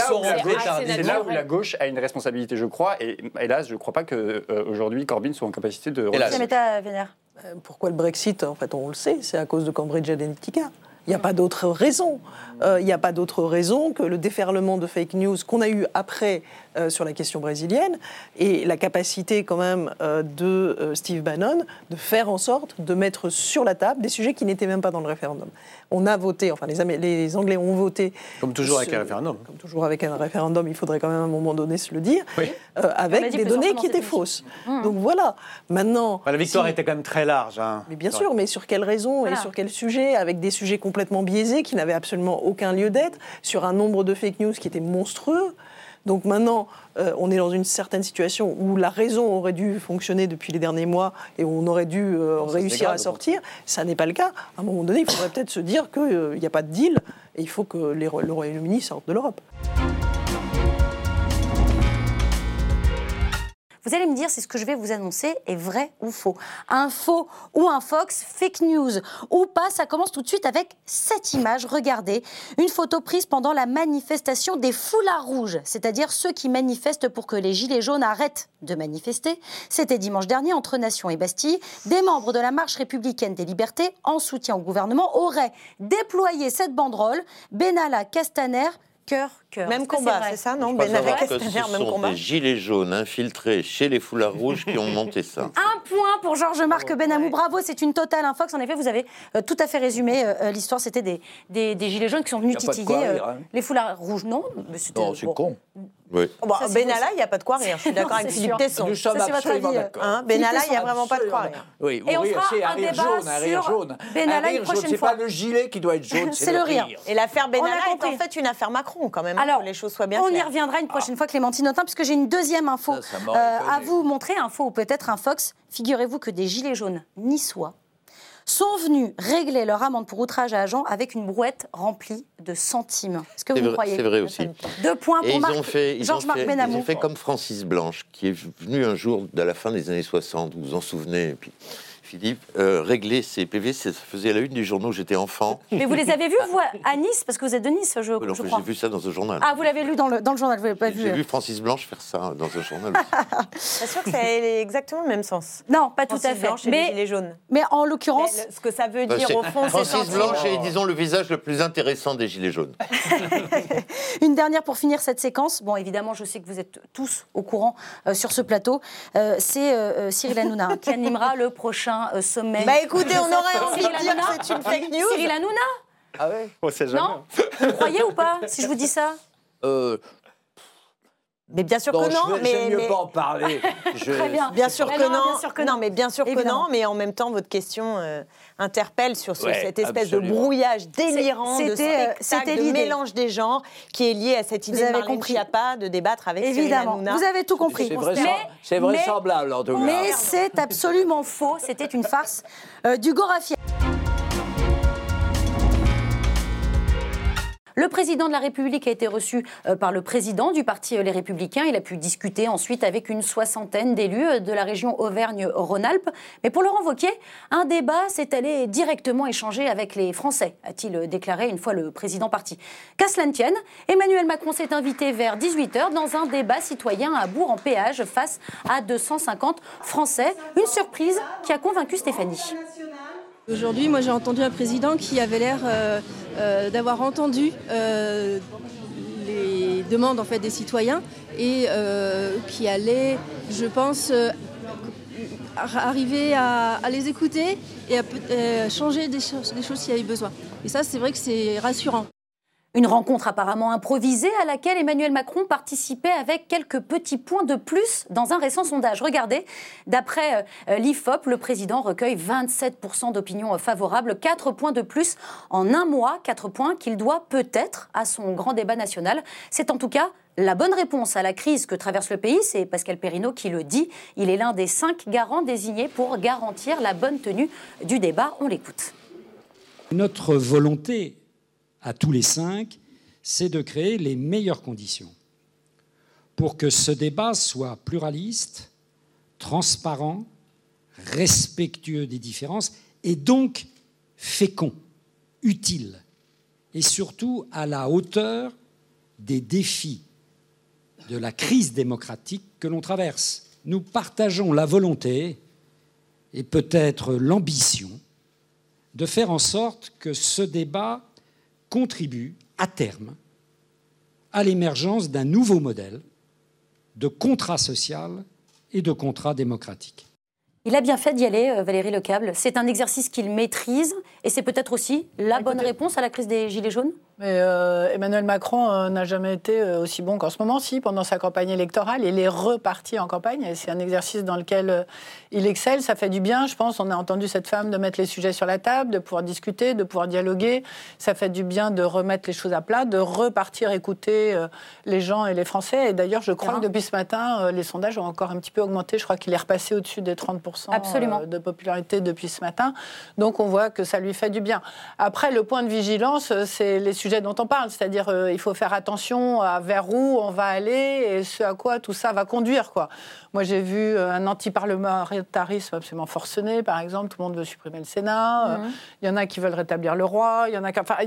C'est là où la gauche a une responsabilité, je crois. Et hélas, je ne crois pas qu'aujourd'hui, euh, Corbyn soit en capacité de. Hélas. Euh, pourquoi le Brexit En fait, on le sait, c'est à cause de Cambridge Analytica. Il n'y a pas d'autre raison. Euh, il n'y a pas d'autre raison que le déferlement de fake news qu'on a eu après euh, sur la question brésilienne et la capacité quand même euh, de Steve Bannon de faire en sorte de mettre sur la table des sujets qui n'étaient même pas dans le référendum. On a voté, enfin les, les Anglais ont voté. Comme toujours avec un référendum. Comme toujours avec un référendum, il faudrait quand même à un moment donné se le dire, avec des données qui étaient fausses. Mmh. Donc voilà, maintenant... la victoire était quand même très large. Hein. Mais bien sûr, mais sur quelles raisons et sur quel sujet Avec des sujets complètement biaisés qui n'avaient absolument aucun lieu d'être, sur un nombre de fake news qui était monstrueux. Donc maintenant, euh, on est dans une certaine situation où la raison aurait dû fonctionner depuis les derniers mois et où on aurait dû euh, réussir à sortir. Ça n'est pas le cas. À un moment donné, il faudrait peut-être se dire qu'il euh, n'y a pas de deal et il faut que le Royaume-Uni sorte de l'Europe. Vous allez me dire si ce que je vais vous annoncer est vrai ou faux. Un faux ou un Fox, fake news ou pas, ça commence tout de suite avec cette image. Regardez, une photo prise pendant la manifestation des foulards rouges, c'est-à-dire ceux qui manifestent pour que les gilets jaunes arrêtent de manifester. C'était dimanche dernier entre Nation et Bastille. Des membres de la marche républicaine des libertés, en soutien au gouvernement, auraient déployé cette banderole. Benalla Castaner cœur, cœur. Même combat, c'est ça, non Ben avec Castaner, même combat. Des gilets jaunes infiltrés chez les foulards rouges qui ont monté ça. Un point pour Georges-Marc oh, Benamou. Bravo, c'est une totale infox. En effet, vous avez euh, tout à fait résumé euh, euh, l'histoire. C'était des, des, gilets jaunes qui sont venus titiller hein. les foulards rouges. Non, non c'est con. Oui. Bon, Benalla, il n'y a pas de quoi rire. Je suis d'accord avec Philippe Tesson. Nous sommes absolument d'accord. Hein, Benalla, il n'y a vraiment pas de quoi rire. Oui, et on rire, c'est un rire jaune, un rire jaune. Benalla un rire jaune, c'est pas le gilet qui doit être jaune, c'est le rire. Et l'affaire Benalla est en fait une affaire Macron, quand même. Alors, que les choses soient bien On y reviendra une prochaine fois, Clémentine Autain, puisque j'ai une deuxième info euh, à vous montrer, info ou peut-être un Fox. Figurez-vous que des gilets jaunes niçois sont venus régler leur amende pour outrage à agent avec une brouette remplie de centimes. Est-ce que vous croyez C'est vrai aussi. Deux points pour Marc, Georges-Marc Benamou. Ils ont fait comme Francis Blanche, qui est venu un jour, à la fin des années 60, vous vous en souvenez, puis Philippe, euh, régler ces PV, ça faisait la une du journal où j'étais enfant. Mais vous les avez vus, vous, à Nice? Parce que vous êtes de Nice, je, oui, J'ai vu ça dans un journal. Ah, vous l'avez lu dans le, dans le journal, vous l'avez pas vu J'ai vu Francis Blanche faire ça dans un journal C'est sûr que ça a exactement le même sens. Non, pas tout à fait. mais, les gilets jaunes. Mais en l'occurrence... Ce que ça veut bah, dire, au fond, c'est... Francis Blanche est, disons, le visage le plus intéressant des gilets jaunes. Une dernière pour finir cette séquence. Bon, évidemment, je sais que vous êtes tous au courant euh, sur ce plateau. Euh, c'est Cyril Hanouna qui animera le prochain sommet... Bah, écoutez, on aurait envie de dire que c'est une fake news. Cyril Hanouna Ah ouais On sait jamais. Non Vous croyez ou pas, si je vous dis ça euh... Mais bien sûr que non. mais J'aime mieux pas en parler. Très bien. Bien sûr que non. Bien sûr que non. Mais bien sûr que non. Mais en même temps, votre question euh, interpelle sur cette espèce de brouillage délirant, de spectacle, de mélange des genres qui est lié à cette idée de compris. pas de débattre avec Évidemment. Vous avez tout compris. C'est vraisemblable, en tout cas. Mais c'est absolument faux. C'était une farce euh, du Gorafi. Le président de la République a été reçu par le président du parti Les Républicains. Il a pu discuter ensuite avec une soixantaine d'élus de la région Auvergne-Rhône-Alpes. Mais pour Laurent Wauquiez, un débat s'est allé directement échanger avec les Français, a-t-il déclaré une fois le président parti. Qu'à cela ne tienne, Emmanuel Macron s'est invité vers 18h dans un débat citoyen à Bourg en péage face à 250 Français. Une surprise qui a convaincu Stéphanie. Aujourd'hui, moi j'ai entendu un président qui avait l'air euh, euh, d'avoir entendu euh, les demandes en fait des citoyens et qui allait, je pense, arriver à, les écouter et à changer des choses, des choses s'il y avait besoin. Et ça, c'est vrai que c'est rassurant. Une rencontre apparemment improvisée à laquelle Emmanuel Macron participait avec quelques petits points de plus dans un récent sondage. Regardez, d'après euh, l'IFOP, le président recueille 27% d'opinions favorables, 4 points de plus en un mois, 4 points qu'il doit peut-être à son grand débat national. C'est en tout cas la bonne réponse à la crise que traverse le pays, c'est Pascal Perrineau qui le dit. Il est l'un des cinq garants désignés pour garantir la bonne tenue du débat. On l'écoute. Notre volonté à tous les cinq, c'est de créer les meilleures conditions pour que ce débat soit pluraliste, transparent, respectueux des différences et donc fécond, utile et surtout à la hauteur des défis de la crise démocratique que l'on traverse. Nous partageons la volonté et peut-être l'ambition de faire en sorte que ce débat contribue à terme à l'émergence d'un nouveau modèle de contrat social et de contrat démocratique. Il a bien fait d'y aller, euh, Valérie Lecable. C'est un exercice qu'il maîtrise et c'est peut-être aussi la bonne réponse à la crise des Gilets jaunes? Mais euh, Emmanuel Macron euh, n'a jamais été euh, aussi bon qu'en ce moment. Si, pendant sa campagne électorale, il est reparti en campagne. C'est un exercice dans lequel il excelle. Ça fait du bien, je pense. On a entendu cette femme de mettre les sujets sur la table, de pouvoir discuter, de pouvoir dialoguer. Ça fait du bien de remettre les choses à plat, de repartir écouter les gens et les Français. Et d'ailleurs, je crois que depuis ce matin, les sondages ont encore un petit peu augmenté. Je crois qu'il est repassé au-dessus des 30% Absolument. de popularité depuis ce matin. Donc on voit que ça lui fait du bien. Après, le point de vigilance, c'est les sujet dont on parle, c'est-à-dire euh, il faut faire attention à vers où on va aller et ce à quoi tout ça va conduire. Quoi. Moi, j'ai vu euh, un anti-parlementarisme absolument forcené, par exemple, tout le monde veut supprimer le Sénat, euh, mhm. il y en a qui veulent rétablir le roi, il y en a qui... Enfin,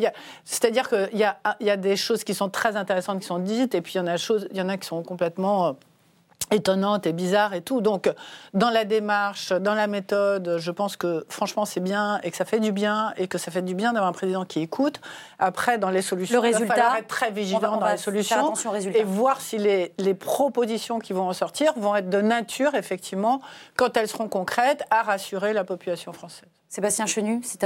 c'est-à-dire qu'il y a, y a des choses qui sont très intéressantes qui sont dites, et puis il y en a, choses, il y en a qui sont complètement étonnante et bizarre et tout. Donc, dans la démarche, dans la méthode, je pense que franchement, c'est bien et que ça fait du bien et que ça fait du bien d'avoir un président qui écoute. Après, dans les solutions, le résultat, il va être très vigilant dans les solutions et voir si les, les, propositions qui vont ressortir vont être de nature, effectivement, quand elles seront concrètes, à rassurer la population française. Sébastien Chenu, c'est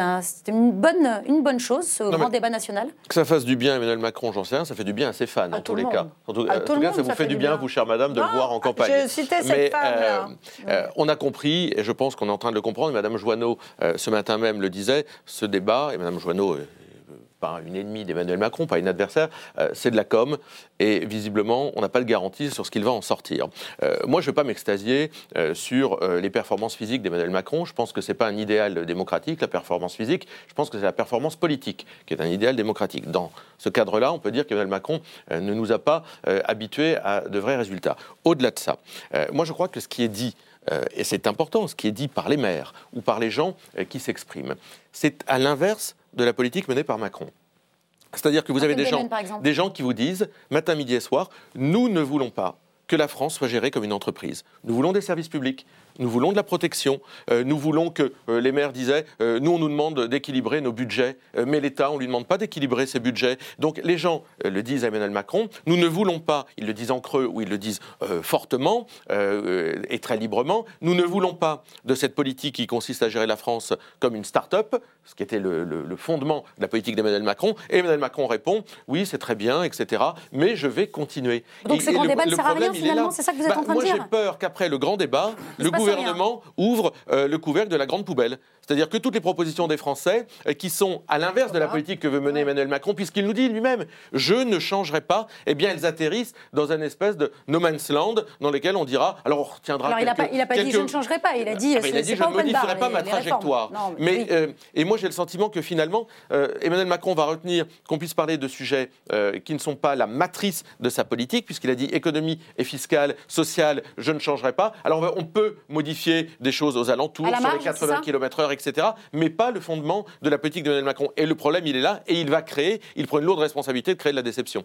une, bonne, une bonne chose, ce grand débat national Que ça fasse du bien à Emmanuel Macron, j'en sais rien, ça fait du bien à ses fans, en tous les cas. En tout, cas, ça vous fait, du bien, vous, chère madame, de le voir en campagne. Cette femme, euh, euh, on a compris, et je pense qu'on est en train de le comprendre, madame Joanneau, euh, ce matin même, le disait, ce débat, et madame Joanneau pas une ennemie d'Emmanuel Macron, pas une adversaire, euh, c'est de la com. Et visiblement, on n'a pas de garantie sur ce qu'il va en sortir. Euh, moi, je ne vais pas m'extasier euh, sur les performances physiques d'Emmanuel Macron. Je pense que ce n'est pas un idéal démocratique, la performance physique. Je pense que c'est la performance politique qui est un idéal démocratique. Dans ce cadre-là, on peut dire qu'Emmanuel Macron ne nous a pas habitués à de vrais résultats. Au-delà de ça, moi, je crois que ce qui est dit et c'est important, ce qui est dit par les maires ou par les gens qui s'expriment. C'est à l'inverse de la politique menée par Macron. C'est-à-dire que vous avez des gens, des gens qui vous disent, matin, midi et soir, nous ne voulons pas que la France soit gérée comme une entreprise. Nous voulons des services publics, nous voulons de la protection. Euh, nous voulons que euh, les maires disaient euh, nous, on nous demande d'équilibrer nos budgets, mais l'État, on ne lui demande pas d'équilibrer ses budgets. Donc les gens le disent à Emmanuel Macron nous ne voulons pas, ils le disent en creux ou ils le disent fortement et très librement, nous ne voulons pas de cette politique qui consiste à gérer la France comme une start-up, ce qui était le, fondement de la politique d'Emmanuel Macron. Et Emmanuel Macron répond oui, c'est très bien, etc., mais je vais continuer. Donc ce grand débat ne sert à rien finalement, c'est ça que vous êtes bah, en train de dire Moi j'ai peur qu'après le grand débat, le gouvernement ouvre euh, le couvercle de la grande poubelle. C'est-à-dire que toutes les propositions des Français, euh, qui sont à l'inverse de la politique que veut mener Emmanuel Macron, puisqu'il nous dit lui-même je ne changerai pas, eh bien elles atterrissent dans un espèce de no man's land dans lequel on dira alors on retiendra. Alors quelques, il n'a pas, dit je ne changerai pas, il a dit, ah, il a dit je ne modifierai pas ma trajectoire. mais et moi j'ai le sentiment que finalement Emmanuel Macron va retenir qu'on puisse parler de sujets qui ne sont pas la matrice de sa politique, puisqu'il a dit économie et fiscale, sociale, je ne changerai pas. Alors on peut modifier des choses aux alentours, sur les 80 km/h, etc., mais pas le fondement de la politique d'Emmanuel Macron. Et le problème, il est là, et il va créer, il prend une lourde responsabilité de créer de la déception.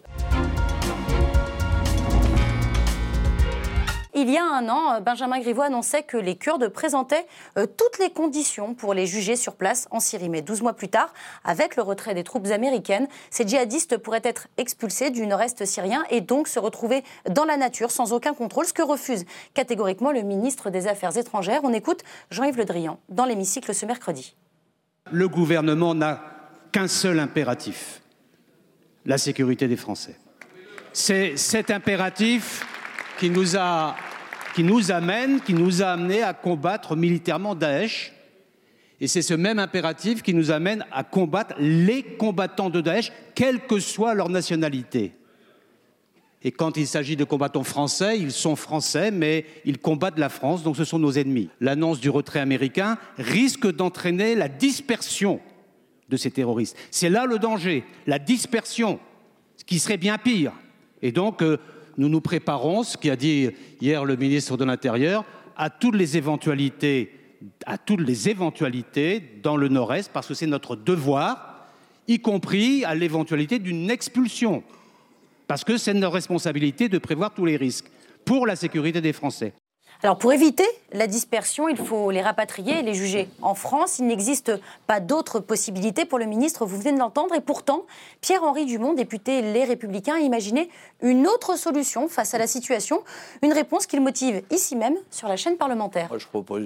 Il y a un an, Benjamin Griveaux annonçait que les Kurdes présentaient euh, toutes les conditions pour les juger sur place en Syrie. Mais 12 mois plus tard, avec le retrait des troupes américaines, ces djihadistes pourraient être expulsés du nord-est syrien et donc se retrouver dans la nature sans aucun contrôle, ce que refuse catégoriquement le ministre des Affaires étrangères. On écoute Jean-Yves Le Drian dans l'hémicycle ce mercredi. Le gouvernement n'a qu'un seul impératif, la sécurité des Français. C'est cet impératif qui nous a qui nous amène, qui nous a amené à combattre militairement Daesh. Et c'est ce même impératif qui nous amène à combattre les combattants de Daesh, quelle que soit leur nationalité. Et quand il s'agit de combattants français, ils sont français, mais ils combattent la France, donc ce sont nos ennemis. L'annonce du retrait américain risque d'entraîner la dispersion de ces terroristes. C'est là le danger, la dispersion, ce qui serait bien pire. Et donc, euh, nous nous préparons, ce qu'a dit hier le ministre de l'Intérieur, à toutes les éventualités, à toutes les éventualités dans le Nord-Est, parce que c'est notre devoir, y compris à l'éventualité d'une expulsion, parce que c'est notre responsabilité de prévoir tous les risques pour la sécurité des Français. Alors pour éviter la dispersion, il faut les rapatrier et les juger. En France, il n'existe pas d'autre possibilité pour le ministre, vous venez de l'entendre, et pourtant, Pierre-Henri Dumont, député Les Républicains, a imaginé une autre solution face à la situation, une réponse qu'il motive ici même sur la chaîne parlementaire. je propose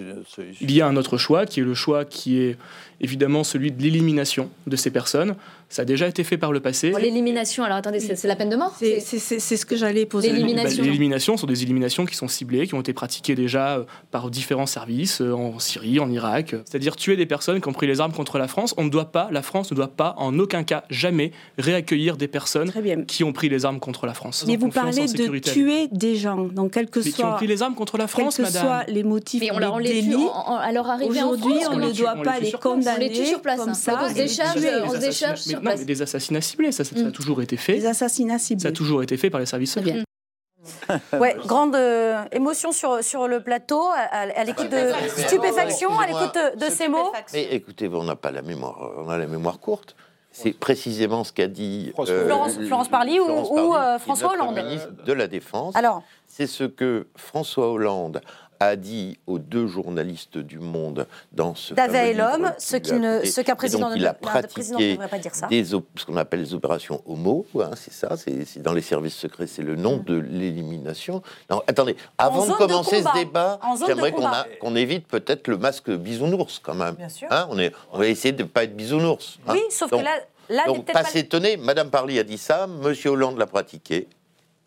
il y a un autre choix qui est le choix qui est évidemment celui de l'élimination de ces personnes. Ça a déjà été fait par le passé. L'élimination, alors attendez, c'est la peine de mort C'est ce que j'allais poser. L'élimination. Les éliminations sont des éliminations qui sont ciblées, qui ont été pratiquées déjà euh, par différents services euh, en Syrie, en Irak. C'est-à-dire tuer des personnes qui ont pris les armes contre la France. On ne doit pas, la France ne doit pas en aucun cas jamais réaccueillir des personnes qui ont pris les armes contre la France. Mais vous parlez de tuer des gens, donc quel que soit. qui ont pris les armes contre la France, quels que soient les motifs, Mais on, les, délits. à leur arrivée Aujourd'hui, on ne doit pas les condamner. On les tue sur place. Comme ça, on se décharge, sur place. des assassinats ciblés, ça, a mm. toujours été fait. Des assassinats ciblés. Ça a toujours été fait par les services secrets. Ouais, grande euh, émotion sur, sur le plateau, à, l'écoute de stupéfaction, à l'écoute de, ces mots. Mais écoutez, on n'a pas la mémoire, on a la mémoire courte. C'est précisément ce qu'a dit euh, Florence, Florence, Parly ou, euh, François Hollande. ministre de la Défense. Alors, c'est ce que François Hollande a dit aux deux journalistes du Monde dans ce David et l'homme, ce qu'un président, ne, devrait pas dire ça. Des, ce qu'on appelle les opérations homo, hein, c'est ça, c'est dans les services secrets, c'est le nom de l'élimination. Non, attendez, avant de commencer ce débat, j'aimerais qu'on évite peut-être le masque bisounours quand même. Bien sûr. Hein, on, est, on va essayer de ne pas être bisounours. Hein. Oui, sauf que là, là donc pas s'étonner, Madame Parly a dit ça, Monsieur Hollande l'a pratiqué.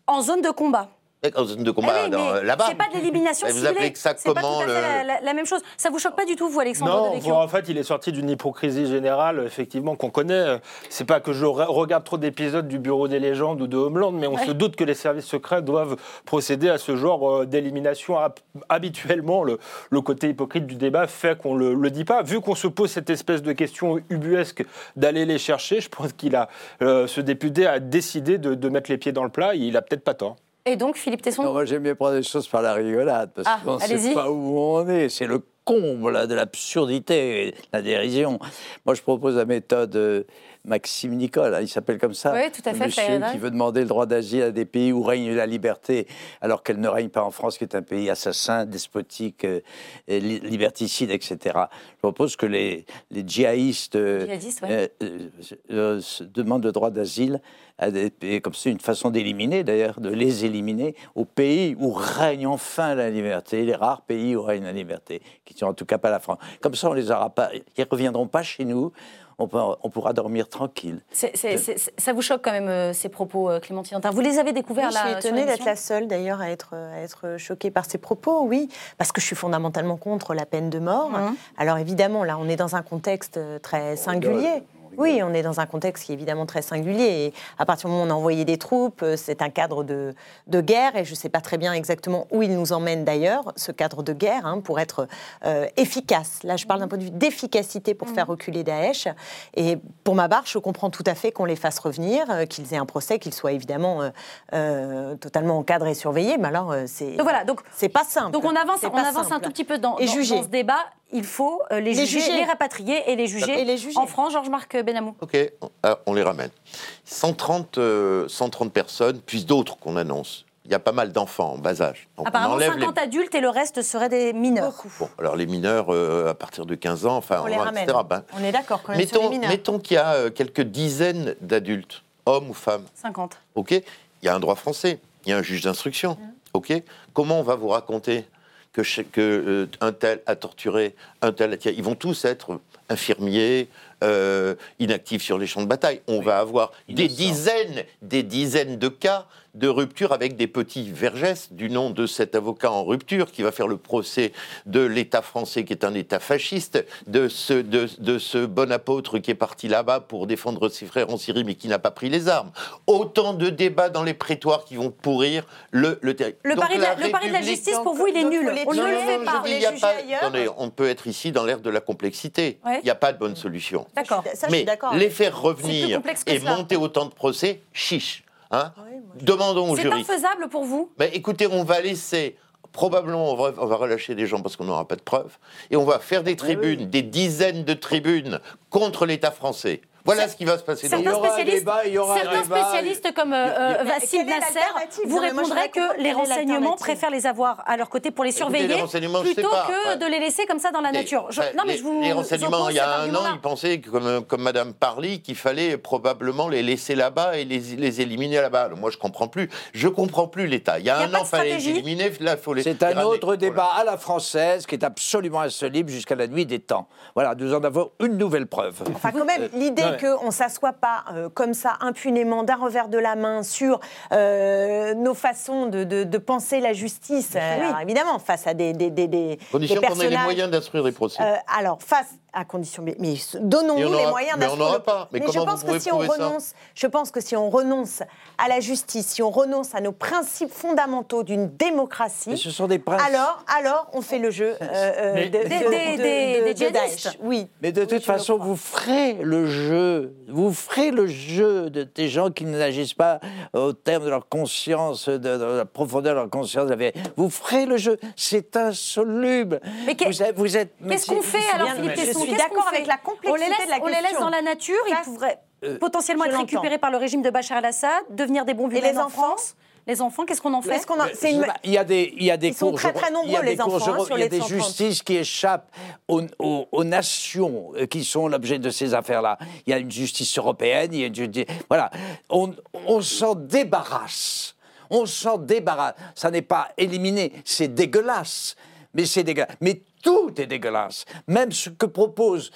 En zone de combat en zone de combat eh là-bas. C'est pas de l'élimination ciblée. Vous appelez que ça comment pas la, même chose. Ça vous choque pas du tout, vous, Alexandre Non, en fait, il est sorti d'une hypocrisie générale, effectivement, qu'on connaît. C'est pas que je regarde trop d'épisodes du Bureau des légendes ou de Homeland, mais on se doute que les services secrets doivent procéder à ce genre euh, d'élimination. Habituellement, le, côté hypocrite du débat fait qu'on le, le dit pas. Vu qu'on se pose cette espèce de question ubuesque d'aller les chercher, je pense qu'il a, euh, ce député a décidé de, de mettre les pieds dans le plat. Il a peut-être pas tort. Et donc, Philippe Tesson non, Moi, j'aime bien prendre les choses par la rigolade, parce ah, qu'on ne sait pas où on est. C'est le comble de l'absurdité, la dérision. Moi, je propose la méthode euh, Maxime Nicole, hein, il s'appelle comme ça. Oui, tout à fait. Monsieur qui veut demander le droit d'asile à des pays où règne la liberté, alors qu'elle ne règne pas en France, qui est un pays assassin, despotique, euh, liberticide, etc. Je propose que les, les djihadistes, euh, demandent le droit d'asile comme c'est une façon d'éliminer d'ailleurs, de les éliminer aux pays où règne enfin la liberté, les rares pays où règne la liberté, qui sont en tout cas pas la France. Comme ça, on les aura pas, ils reviendront pas chez nous on, pourra dormir tranquille. ça vous choque quand même euh, ces propos, euh, Clémentine Vous les avez découverts là Je suis étonnée d'être la seule d'ailleurs à être, à être choquée par ces propos, oui, parce que je suis fondamentalement contre la peine de mort. Mmh. Alors évidemment, là, on est dans un contexte euh, très singulier. Oui, on est dans un contexte qui est évidemment très singulier. Et à partir du moment où on a envoyé des troupes, euh, c'est un cadre de, guerre. Et je ne sais pas très bien exactement où il nous emmène d'ailleurs, ce cadre de guerre, hein, pour être euh, efficace. Là, je parle d'un point de vue d'efficacité pour faire mhm. reculer Daesh. Et pour ma part, je comprends tout à fait qu'on les fasse revenir, euh, qu'ils aient un procès, qu'ils soient évidemment totalement encadrés et surveillés. Mais alors, c'est voilà, donc c'est pas simple. Donc on avance, on avance un tout petit peu dans, dans, dans ce débat il faut euh, les, juger, les rapatrier et les juger, et les juger. en France. Georges-Marc Benamou. Ok, ah, on les ramène. 130, 130 euh, personnes, puis d'autres qu'on annonce. Il y a pas mal d'enfants en bas âge. Apparemment 50 adultes et le reste seraient des mineurs. Bon, alors les mineurs euh, à partir de 15 ans, enfin, on, les ramène. Ben, on est d'accord quand même mettons, sur les mineurs. Mettons qu'il y a quelques dizaines d'adultes, hommes ou femmes. 50. Ok, il y a un droit français, il y a un juge d'instruction. Mmh. Ok, comment on va vous raconter que, que euh, un tel a torturé, un tel a tiré. Ils vont tous être infirmiers, euh, inactifs sur les champs de bataille. On va avoir des dizaines, des dizaines de cas de rupture avec des petits vergesses du nom de cet avocat en rupture qui va faire le procès de l'État français qui est un État fasciste, de ce, de, de ce bon apôtre qui est parti là-bas pour défendre ses frères en Syrie mais qui n'a pas pris les armes. Autant de débats dans les prétoires qui vont pourrir le, le territoire. Le, pari, de la justice, pour vous, il est nul. On ne le fait pas. Dis, pas attendez, on peut être ici dans l'ère de la complexité. Il n'y a pas de bonne solution. D'accord. Mais les faire revenir et monter autant de procès, chiche. Hein ah Demandons au jury. C'est faisable pour vous? Ben, Écoutez, on va laisser probablement on va, relâcher des gens parce qu'on n'aura pas de preuves, et on va faire des tribunes, des dizaines de tribunes contre l'État français. Voilà ce qui va se passer. Certains spécialistes, certains spécialistes comme euh, Vassil Nasser vous répondraient que les renseignements préfèrent les avoir à leur côté pour les surveiller plutôt que de les laisser comme ça dans la nature. non, mais je vous les renseignements, il y a un an, ils pensaient, comme, comme Madame Parly, qu'il fallait probablement les laisser là-bas et les, les éliminer là-bas. Moi, je comprends plus. Je comprends plus l'État. Il y a un an, il fallait les éliminer. Là, faut les. C'est un autre débat à la française qui est absolument insoluble jusqu'à la nuit des temps. Voilà, nous en avons une nouvelle preuve. Enfin, quand même, l'idée qu'on ne s'assoit pas euh, comme ça impunément d'un revers de la main sur euh, nos façons de, penser la justice. Alors, évidemment, face à des, des, des, des Condition qu'on ait les moyens d'instruire les procès. Euh, alors, face à condition, mais, donnons-nous les moyens d'instruire. Mais on pas. Mais, je pense que si on renonce, je pense que si on renonce à la justice, si on renonce à nos principes fondamentaux d'une démocratie, ce sont des alors, alors on fait le jeu des, djihadistes. Oui. Mais de toute façon, vous ferez le jeu vous ferez le jeu de des gens qui n'agissent pas au terme de leur conscience, de, la profondeur de leur conscience. Vous ferez le jeu. C'est insoluble. Mais vous êtes. Qu'est-ce qu'on fait alors, Philippe suis d'accord avec la complexité de la question. On les laisse dans la nature. Ils pourraient euh, potentiellement être récupérés par le régime de Bachar el-Assad, devenir des bons vivants en France les enfants, qu'est-ce qu'on en fait Il y a des, il y a des Ils sont très très nombreux les enfants. il y a des justices qui échappent aux, nations euh, qui sont l'objet de ces affaires-là. Il y a une justice européenne, il y a une justice, voilà, on, on s'en débarrasse. On s'en débarrasse. Ça n'est pas éliminé, c'est dégueulasse. Mais c'est dégueulasse. Mais tout est dégueulasse. Même ce que propose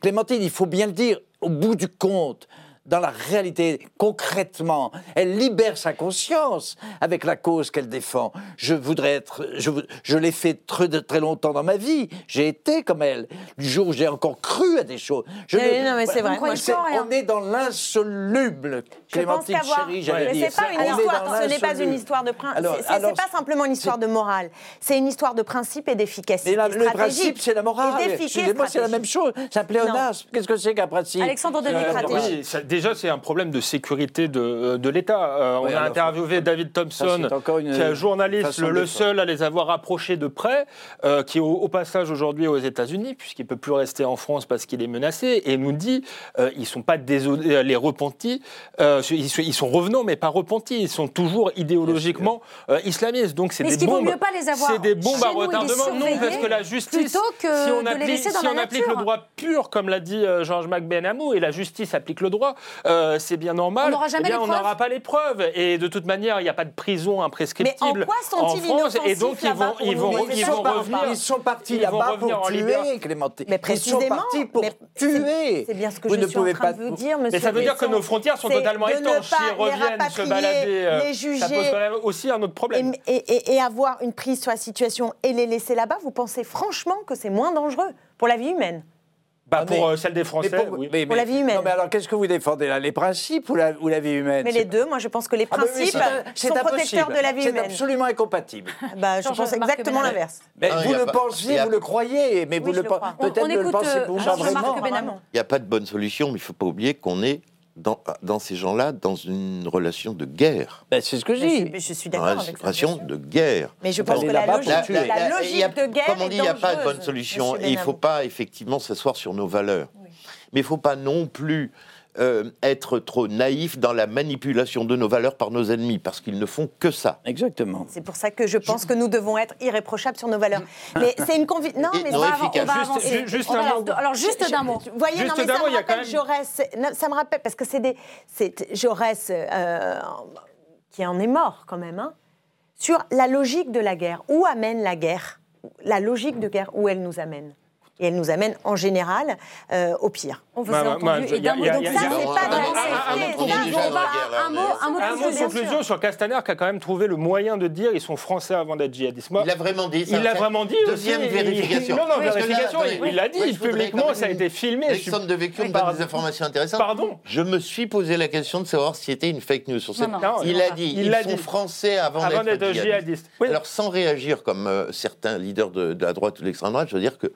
Clémentine, il faut bien le dire, au bout du compte, dans la réalité, concrètement. Elle libère sa conscience avec la cause qu'elle défend. Je voudrais être, je, je l'ai fait très, très longtemps dans ma vie. J'ai été comme elle. Du jour où j'ai encore cru à des choses. Je non, mais c'est vrai. on est dans l'insoluble. Clémentine chérie, j'allais dire. Pas une histoire, ce n'est pas une histoire de principe. C'est pas simplement une histoire de morale. C'est une histoire de principe et d'efficacité. Le principe, c'est la morale. Excusez-moi, c'est la même chose. C'est un pléonasme. Qu'est-ce que c'est qu'un principe Alexandre Denis, stratégie déjà, c'est un problème de sécurité de, euh, de l'État. Euh, on a interviewé David Thompson, qui est un journaliste, le, seul à les avoir approchés de près, euh, qui est au, passage aujourd'hui aux États-Unis, puisqu'il ne peut plus rester en France parce qu'il est menacé, et nous dit ils ne sont pas désolés, les repentis, ils, sont revenants, mais pas repentis, ils sont toujours idéologiquement islamistes. Donc c'est des, bombes, c'est des bombes à retardement. Non, parce que la justice, que si on applique, si on applique le droit pur, comme l'a dit Georges McBenamou, et la justice applique le droit, euh, c'est bien normal. On n'aura jamais eh bien, les on preuves. n'aura pas les preuves. Et de toute manière, il n'y a pas de prison imprescriptible Mais en quoi sont-ils France. Et donc, ils vont, ils vont, ils ça, revenir. Ils sont partis ils là-bas pour en tuer, Clémentine. Mais Ils sont précisément, partis pour tuer. C'est bien ce que Vous je ne suis en pouvez train pas- de vous dire, monsieur. Mais ça veut dire que nos frontières sont totalement de ne étanches. pas S'ils les reviennent se balader, euh, les ça pose juger. quand même aussi un autre problème. Et, et- et avoir une prise sur la situation et les laisser là-bas, vous pensez franchement que c'est moins dangereux pour la vie humaine? Bah, pour mais- euh, celle des Français, Mais pour, oui. mais- Pour la vie humaine. Non, mais alors qu'est-ce que vous défendez là Les principes ou la, ou la vie humaine? Mais les deux, moi je pense que les Ah, oui, principes c'est- sont c'est protecteurs de la vie C'est humaine. absolument incompatible. Bah, je pense exactement l'inverse. Mais Ah, vous le pas- pensez, vous le croyez, mais vous Oui, le le pensez. crois. On- Peut-être on ne le écoute, pensez euh, pas Georges vraiment. Il n'y a pas de bonne solution, mais il ne faut pas oublier qu'on est dans, dans ces gens-là dans une relation de guerre. Ben, c'est ce que je dis. suis, je suis d'accord une relation de guerre. Mais je pense que la logique, la il y a- logique de guerre Comme on dit, il n'y a pas de bonne solution. Et il ne faut pas effectivement s'asseoir sur nos valeurs. Mais il ne faut pas non plus euh, être trop naïf dans la manipulation de nos valeurs par nos ennemis, parce qu'ils ne font que ça. Exactement. C'est pour ça que je pense que nous devons être irréprochables sur nos valeurs. Mais c'est une conviction. Non, mais non on va, efficace. on va Juste- avancer. juste On va- alors, Alors, juste d'un mot. Vous voyez, Juste non, mais ça mot, me il y a quand rappelle même- Jaurès. non, Ça me rappelle, parce que c'est des. c'est Jaurès euh, qui en est mort quand même, hein, sur la logique de la guerre. Où amène la guerre? La logique de guerre, où elle nous amène? Et elle nous amène en général euh, au pire. On vous Bah, a bah, entendu. bah, et d'un mot, donc ça, un- pas la la mot, mot de Un mot de conclusion, conclusion sûr. sur Castaner qui a quand même trouvé le moyen de dire ils sont français avant d'être djihadistes. Il a vraiment dit il l'a vraiment dit Deuxième aussi. vérification. Non, non, vérification, il il l'a dit publiquement, ça a été filmé. Alexandre de Vecchio me des informations intéressantes. Pardon Je me suis posé la question de savoir si c'était une fake news sur cette. non. Non, il non. a dit Il ils l'a sont dit. français avant, Avant d'être djihadistes. Alors sans réagir comme euh, certains leaders de, la droite ou de l'extrême droite, je veux dire que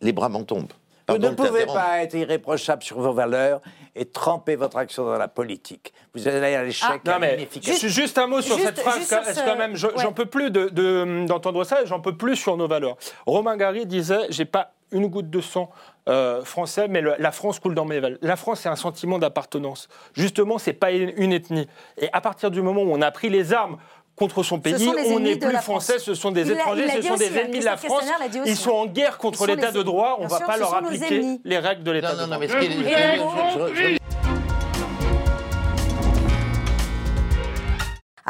les bras m'en tombent. Vous ne de pouvez pas être irréprochable sur vos valeurs et tremper votre action dans la politique. Vous allez à l'échec, Non à mais l'inefficacité. juste, juste un mot sur juste- cette phrase, quand- ce- quand même, je- ouais. j'en peux plus de- de- d'entendre ça, et j'en peux plus sur nos valeurs. Romain Gary disait, j'ai pas une goutte de sang euh, français, mais le- la France coule dans mes veines. La France, c'est un sentiment d'appartenance. Justement, c'est pas une une ethnie. Et à partir du moment où on a pris les armes contre son pays, on n'est plus français, ce sont des Il étrangers, ce sont aussi, des ennemis de la France. Ils sont en guerre contre l'état de droit, on Bien va pas leur appliquer les règles de l'état Non, de non, droit.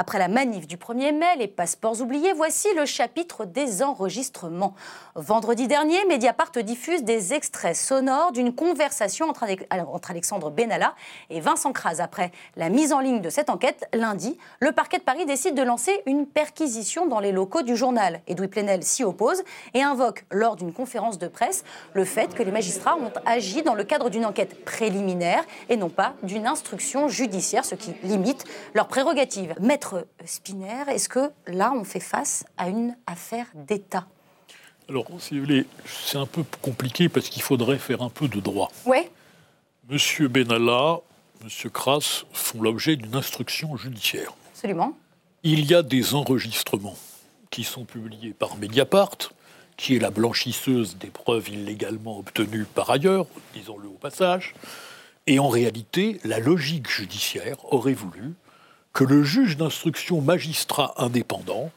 Après la manif du 1er mai, les passeports oubliés, voici le chapitre des enregistrements. Vendredi dernier, Mediapart diffuse des extraits sonores d'une conversation entre, entre Alexandre Benalla et Vincent Kras. Après la mise en ligne de cette enquête, lundi, le parquet de Paris décide de lancer une perquisition dans les locaux du journal. Edoui Plenel s'y oppose et invoque, lors d'une conférence de presse, le fait que les magistrats ont agi dans le cadre d'une enquête préliminaire et non pas d'une instruction judiciaire, ce qui limite leurs prérogatives. Spinner, est-ce que là, on fait face à une affaire d'État? Alors, si vous voulez, c'est un peu compliqué parce qu'il faudrait faire un peu de droit. Ouais. Monsieur Benalla, Monsieur Kras font l'objet d'une instruction judiciaire. Absolument. Il y a des enregistrements qui sont publiés par Mediapart, qui est la blanchisseuse des preuves illégalement obtenues par ailleurs, disons-le au passage. Et en réalité, la logique judiciaire aurait voulu que le juge d'instruction magistrat indépendant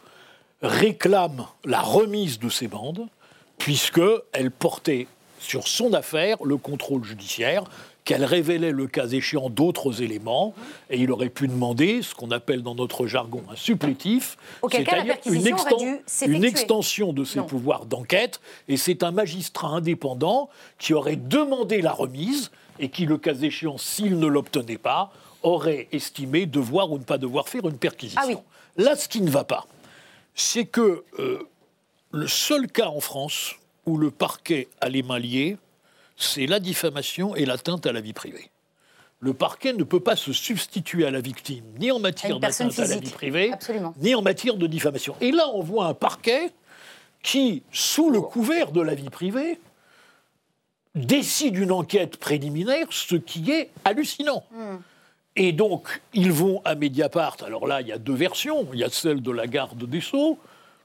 réclame la remise de ces bandes, puisqu'elle portait sur son affaire le contrôle judiciaire, qu'elle révélait le cas échéant d'autres éléments, et il aurait pu demander ce qu'on appelle dans notre jargon un supplétif, c'est-à-dire une, exten- extension de ses Non. pouvoirs d'enquête, et c'est un magistrat indépendant qui aurait demandé la remise, et qui, le cas échéant, s'il ne l'obtenait pas, aurait estimé devoir ou ne pas devoir faire une perquisition. Là, ce qui ne va pas, c'est que euh, le seul cas en France où le parquet a les mains liées, c'est la diffamation et l'atteinte à la vie privée. Le parquet ne peut pas se substituer à la victime, ni en matière d'atteinte à la vie privée, Absolument. ni en matière de diffamation. Et là, on voit un parquet qui, sous le couvert de la vie privée, décide une enquête préliminaire, ce qui est hallucinant. Et donc, ils vont à Mediapart. Alors là, il y a deux versions. Il y a celle de la garde des Sceaux,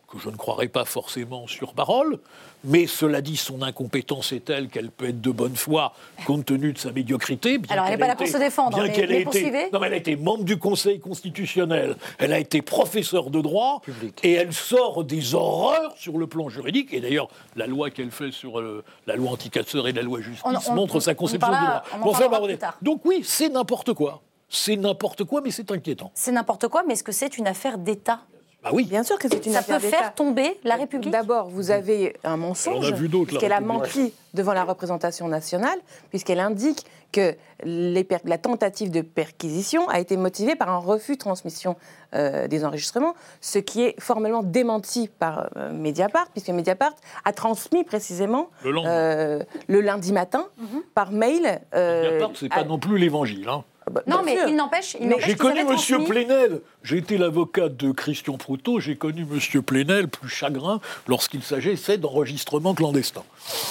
que je ne croirais pas forcément sur parole, mais cela dit, son incompétence est telle qu'elle peut être de bonne foi compte tenu de sa médiocrité. Bien Alors, elle n'est pas là pour se défendre, bien mais, qu'elle ait été, non, mais elle a été membre du Conseil constitutionnel, elle a été professeure de droit, et elle sort des horreurs sur le plan juridique. Et d'ailleurs, la loi qu'elle fait sur euh, la loi anticasseur et la loi justice On- on- montre sa on conception parlera- du droit. on en Bon, enfin. Donc oui, c'est n'importe quoi. C'est n'importe quoi, mais c'est inquiétant. C'est n'importe quoi, mais est-ce que c'est une affaire d'État? Bah oui. Bien sûr que c'est une Ça affaire peut faire tomber la République? D'abord, vous avez un mensonge, On a vu d'autres, la puisqu'elle a menti devant la représentation nationale, puisqu'elle indique que les per- la tentative de perquisition a été motivée par un refus de transmission euh, des enregistrements, ce qui est formellement démenti par euh, Mediapart, puisque Mediapart a transmis précisément Le euh, le lundi matin par mail. euh, Mediapart, c'est pas à- non plus l'évangile. hein. Non, Bien mais sûr. il n'empêche. J'ai connu transmis- Plenel. J'ai été l'avocat de Christian Proutot. J'ai connu Monsieur Plenel plus chagrin lorsqu'il s'agissait d'enregistrements clandestins.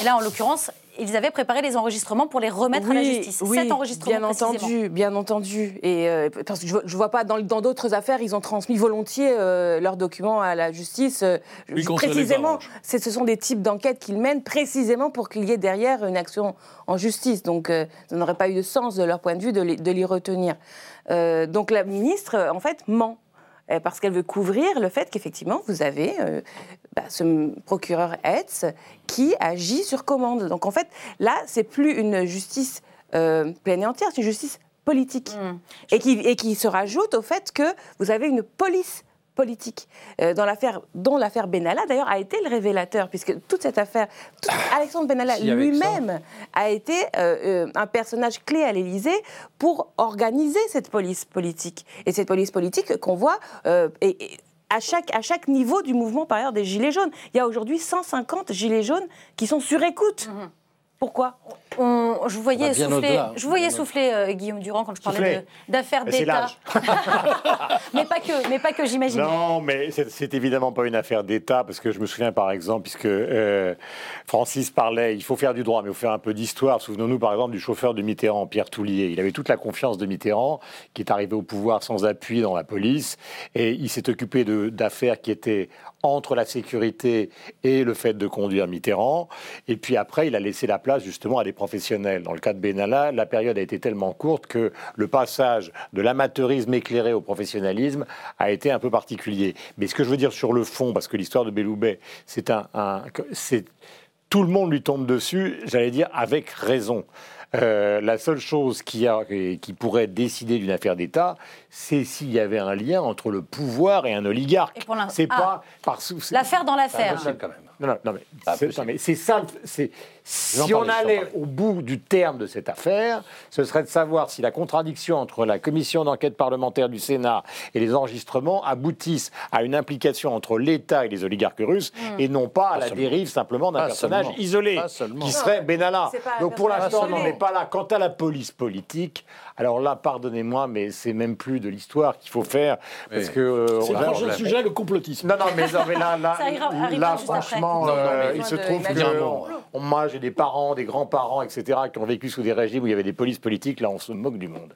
Et là, en l'occurrence, ils avaient préparé les enregistrements pour les remettre à la justice. oui, Cet enregistrement bien précisément. entendu, bien entendu. Et euh, parce que je, vois- je vois pas dans dans d'autres affaires, ils ont transmis volontiers euh, leurs documents à la justice. euh, Oui, précisément, ce sont des types d'enquêtes qu'ils mènent précisément pour qu'il y ait derrière une action en justice. Donc, euh, ça n'aurait pas eu de sens de leur point de vue de les, de les retenir. Euh, donc, la ministre, en fait, ment. Euh, Parce qu'elle veut couvrir le fait qu'effectivement, vous avez euh, bah, ce procureur Hetz qui agit sur commande. Donc en fait, là, c'est plus une justice euh, pleine et entière, c'est une justice politique. Et, qui, et qui se rajoute au fait que vous avez une police politique, euh, dans l'affaire, dont l'affaire Benalla d'ailleurs a été le révélateur, puisque toute cette affaire, tout- Alexandre Benalla Si, lui-même a été euh, euh, un personnage clé à l'Élysée pour organiser cette police politique. Et cette police politique qu'on voit euh, et- et à chaque, à chaque niveau du mouvement, par ailleurs, des Gilets jaunes. Il y a aujourd'hui 150 Gilets jaunes qui sont sur écoute. Pourquoi On- je vous voyais souffler, je voyais souffler euh, Guillaume Durand quand je parlais d'affaires d'État. mais pas que, mais pas que j'imagine. Non, mais c'est évidemment pas une affaire d'État, parce que je me souviens par exemple, puisque euh, Francis parlait, il faut faire du droit, mais il faut faire un peu d'histoire. Souvenons-nous par exemple du chauffeur de Mitterrand, Pierre Toulier. Il avait toute la confiance de Mitterrand, qui est arrivé au pouvoir sans appui dans la police, et il s'est occupé d'affaires qui étaient entre la sécurité et le fait de conduire Mitterrand. Et puis après, il a laissé la place justement à des professionnels. Dans le cas de Benalla, la période a été tellement courte que le passage de l'amateurisme éclairé au professionnalisme a été un peu particulier. Mais ce que je veux dire sur le fond, parce que l'histoire de Belloubet, c'est un, tout le monde lui tombe dessus, j'allais dire avec raison. Euh, la seule chose qui, a, qui pourrait décider d'une affaire d'État, c'est s'il y avait un lien entre le pouvoir et un oligarque. Et pour l'in- C'est Ah. pas parce L'affaire dans l'affaire. même. Non, non, non, mais c'est- ça. C'est si on allait au bout du terme de cette affaire, ce serait de savoir si la contradiction entre la commission d'enquête parlementaire du Sénat et les enregistrements aboutissent à une implication entre l'État et les oligarques russes Hmm. et non pas à la seulement. dérive simplement d'un personnage seulement. isolé qui serait Benalla. Donc pour l'instant, on n'en est pas là. Quant à la police politique, alors là, pardonnez-moi, mais c'est même plus de l'histoire qu'il faut faire parce Oui. que euh, C'est on le prochain sujet, le complotisme. Non, non, mais, non, mais là, là, là, franchement, Non, non, euh, mais- il se trouve que moi, j'ai des parents, des grands-parents, etc., qui ont vécu sous des régimes où il y avait des polices politiques. Là, on se moque du monde.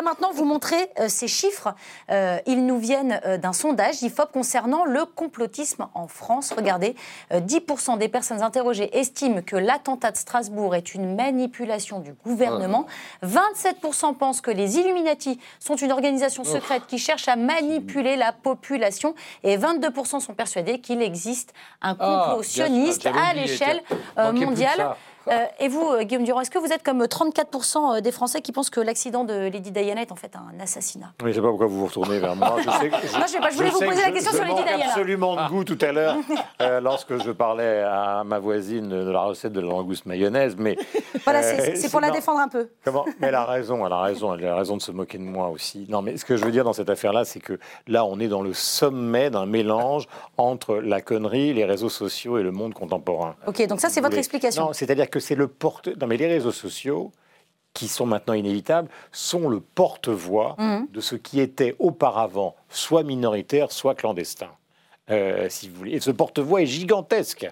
Voudrais maintenant vous montrer euh, ces chiffres. Euh, ils nous viennent euh, d'un sondage IFOP concernant le complotisme en France. Regardez, euh, 10% des personnes interrogées estiment que l'attentat de Strasbourg est une manipulation du gouvernement. 27% pensent que les Illuminati sont une organisation secrète qui cherche à manipuler la population. Et 22% sont persuadés qu'il existe un complot Ah, sûr, sioniste à l'échelle mondiale. Euh, et vous, euh, Guillaume Durand, est-ce que vous êtes comme 34% des Français qui pensent que l'accident de Lady Diana est en fait un assassinat? Mais je sais pas pourquoi vous vous retournez vers moi. Je, sais je sais pas, je voulais vous sais poser que la question sur Lady Diana. absolument de goût tout à l'heure euh, lorsque je parlais à ma voisine de la recette de la langouste mayonnaise. Mais Voilà, euh, c'est pour la non. défendre un peu. Comment Mais elle a raison, elle a raison, elle a raison de se moquer de moi aussi. Non, mais ce que je veux dire dans cette affaire-là, c'est que là, on est dans le sommet d'un mélange entre la connerie, les réseaux sociaux et le monde contemporain. Ok, donc ça, c'est votre voulez- explication. Non, c'est-à-dire que c'est le porte. Non, mais les réseaux sociaux, qui sont maintenant inévitables, sont le porte-voix Mhm. de ce qui était auparavant soit minoritaire, soit clandestin. Euh, si vous voulez. Et ce porte-voix est gigantesque.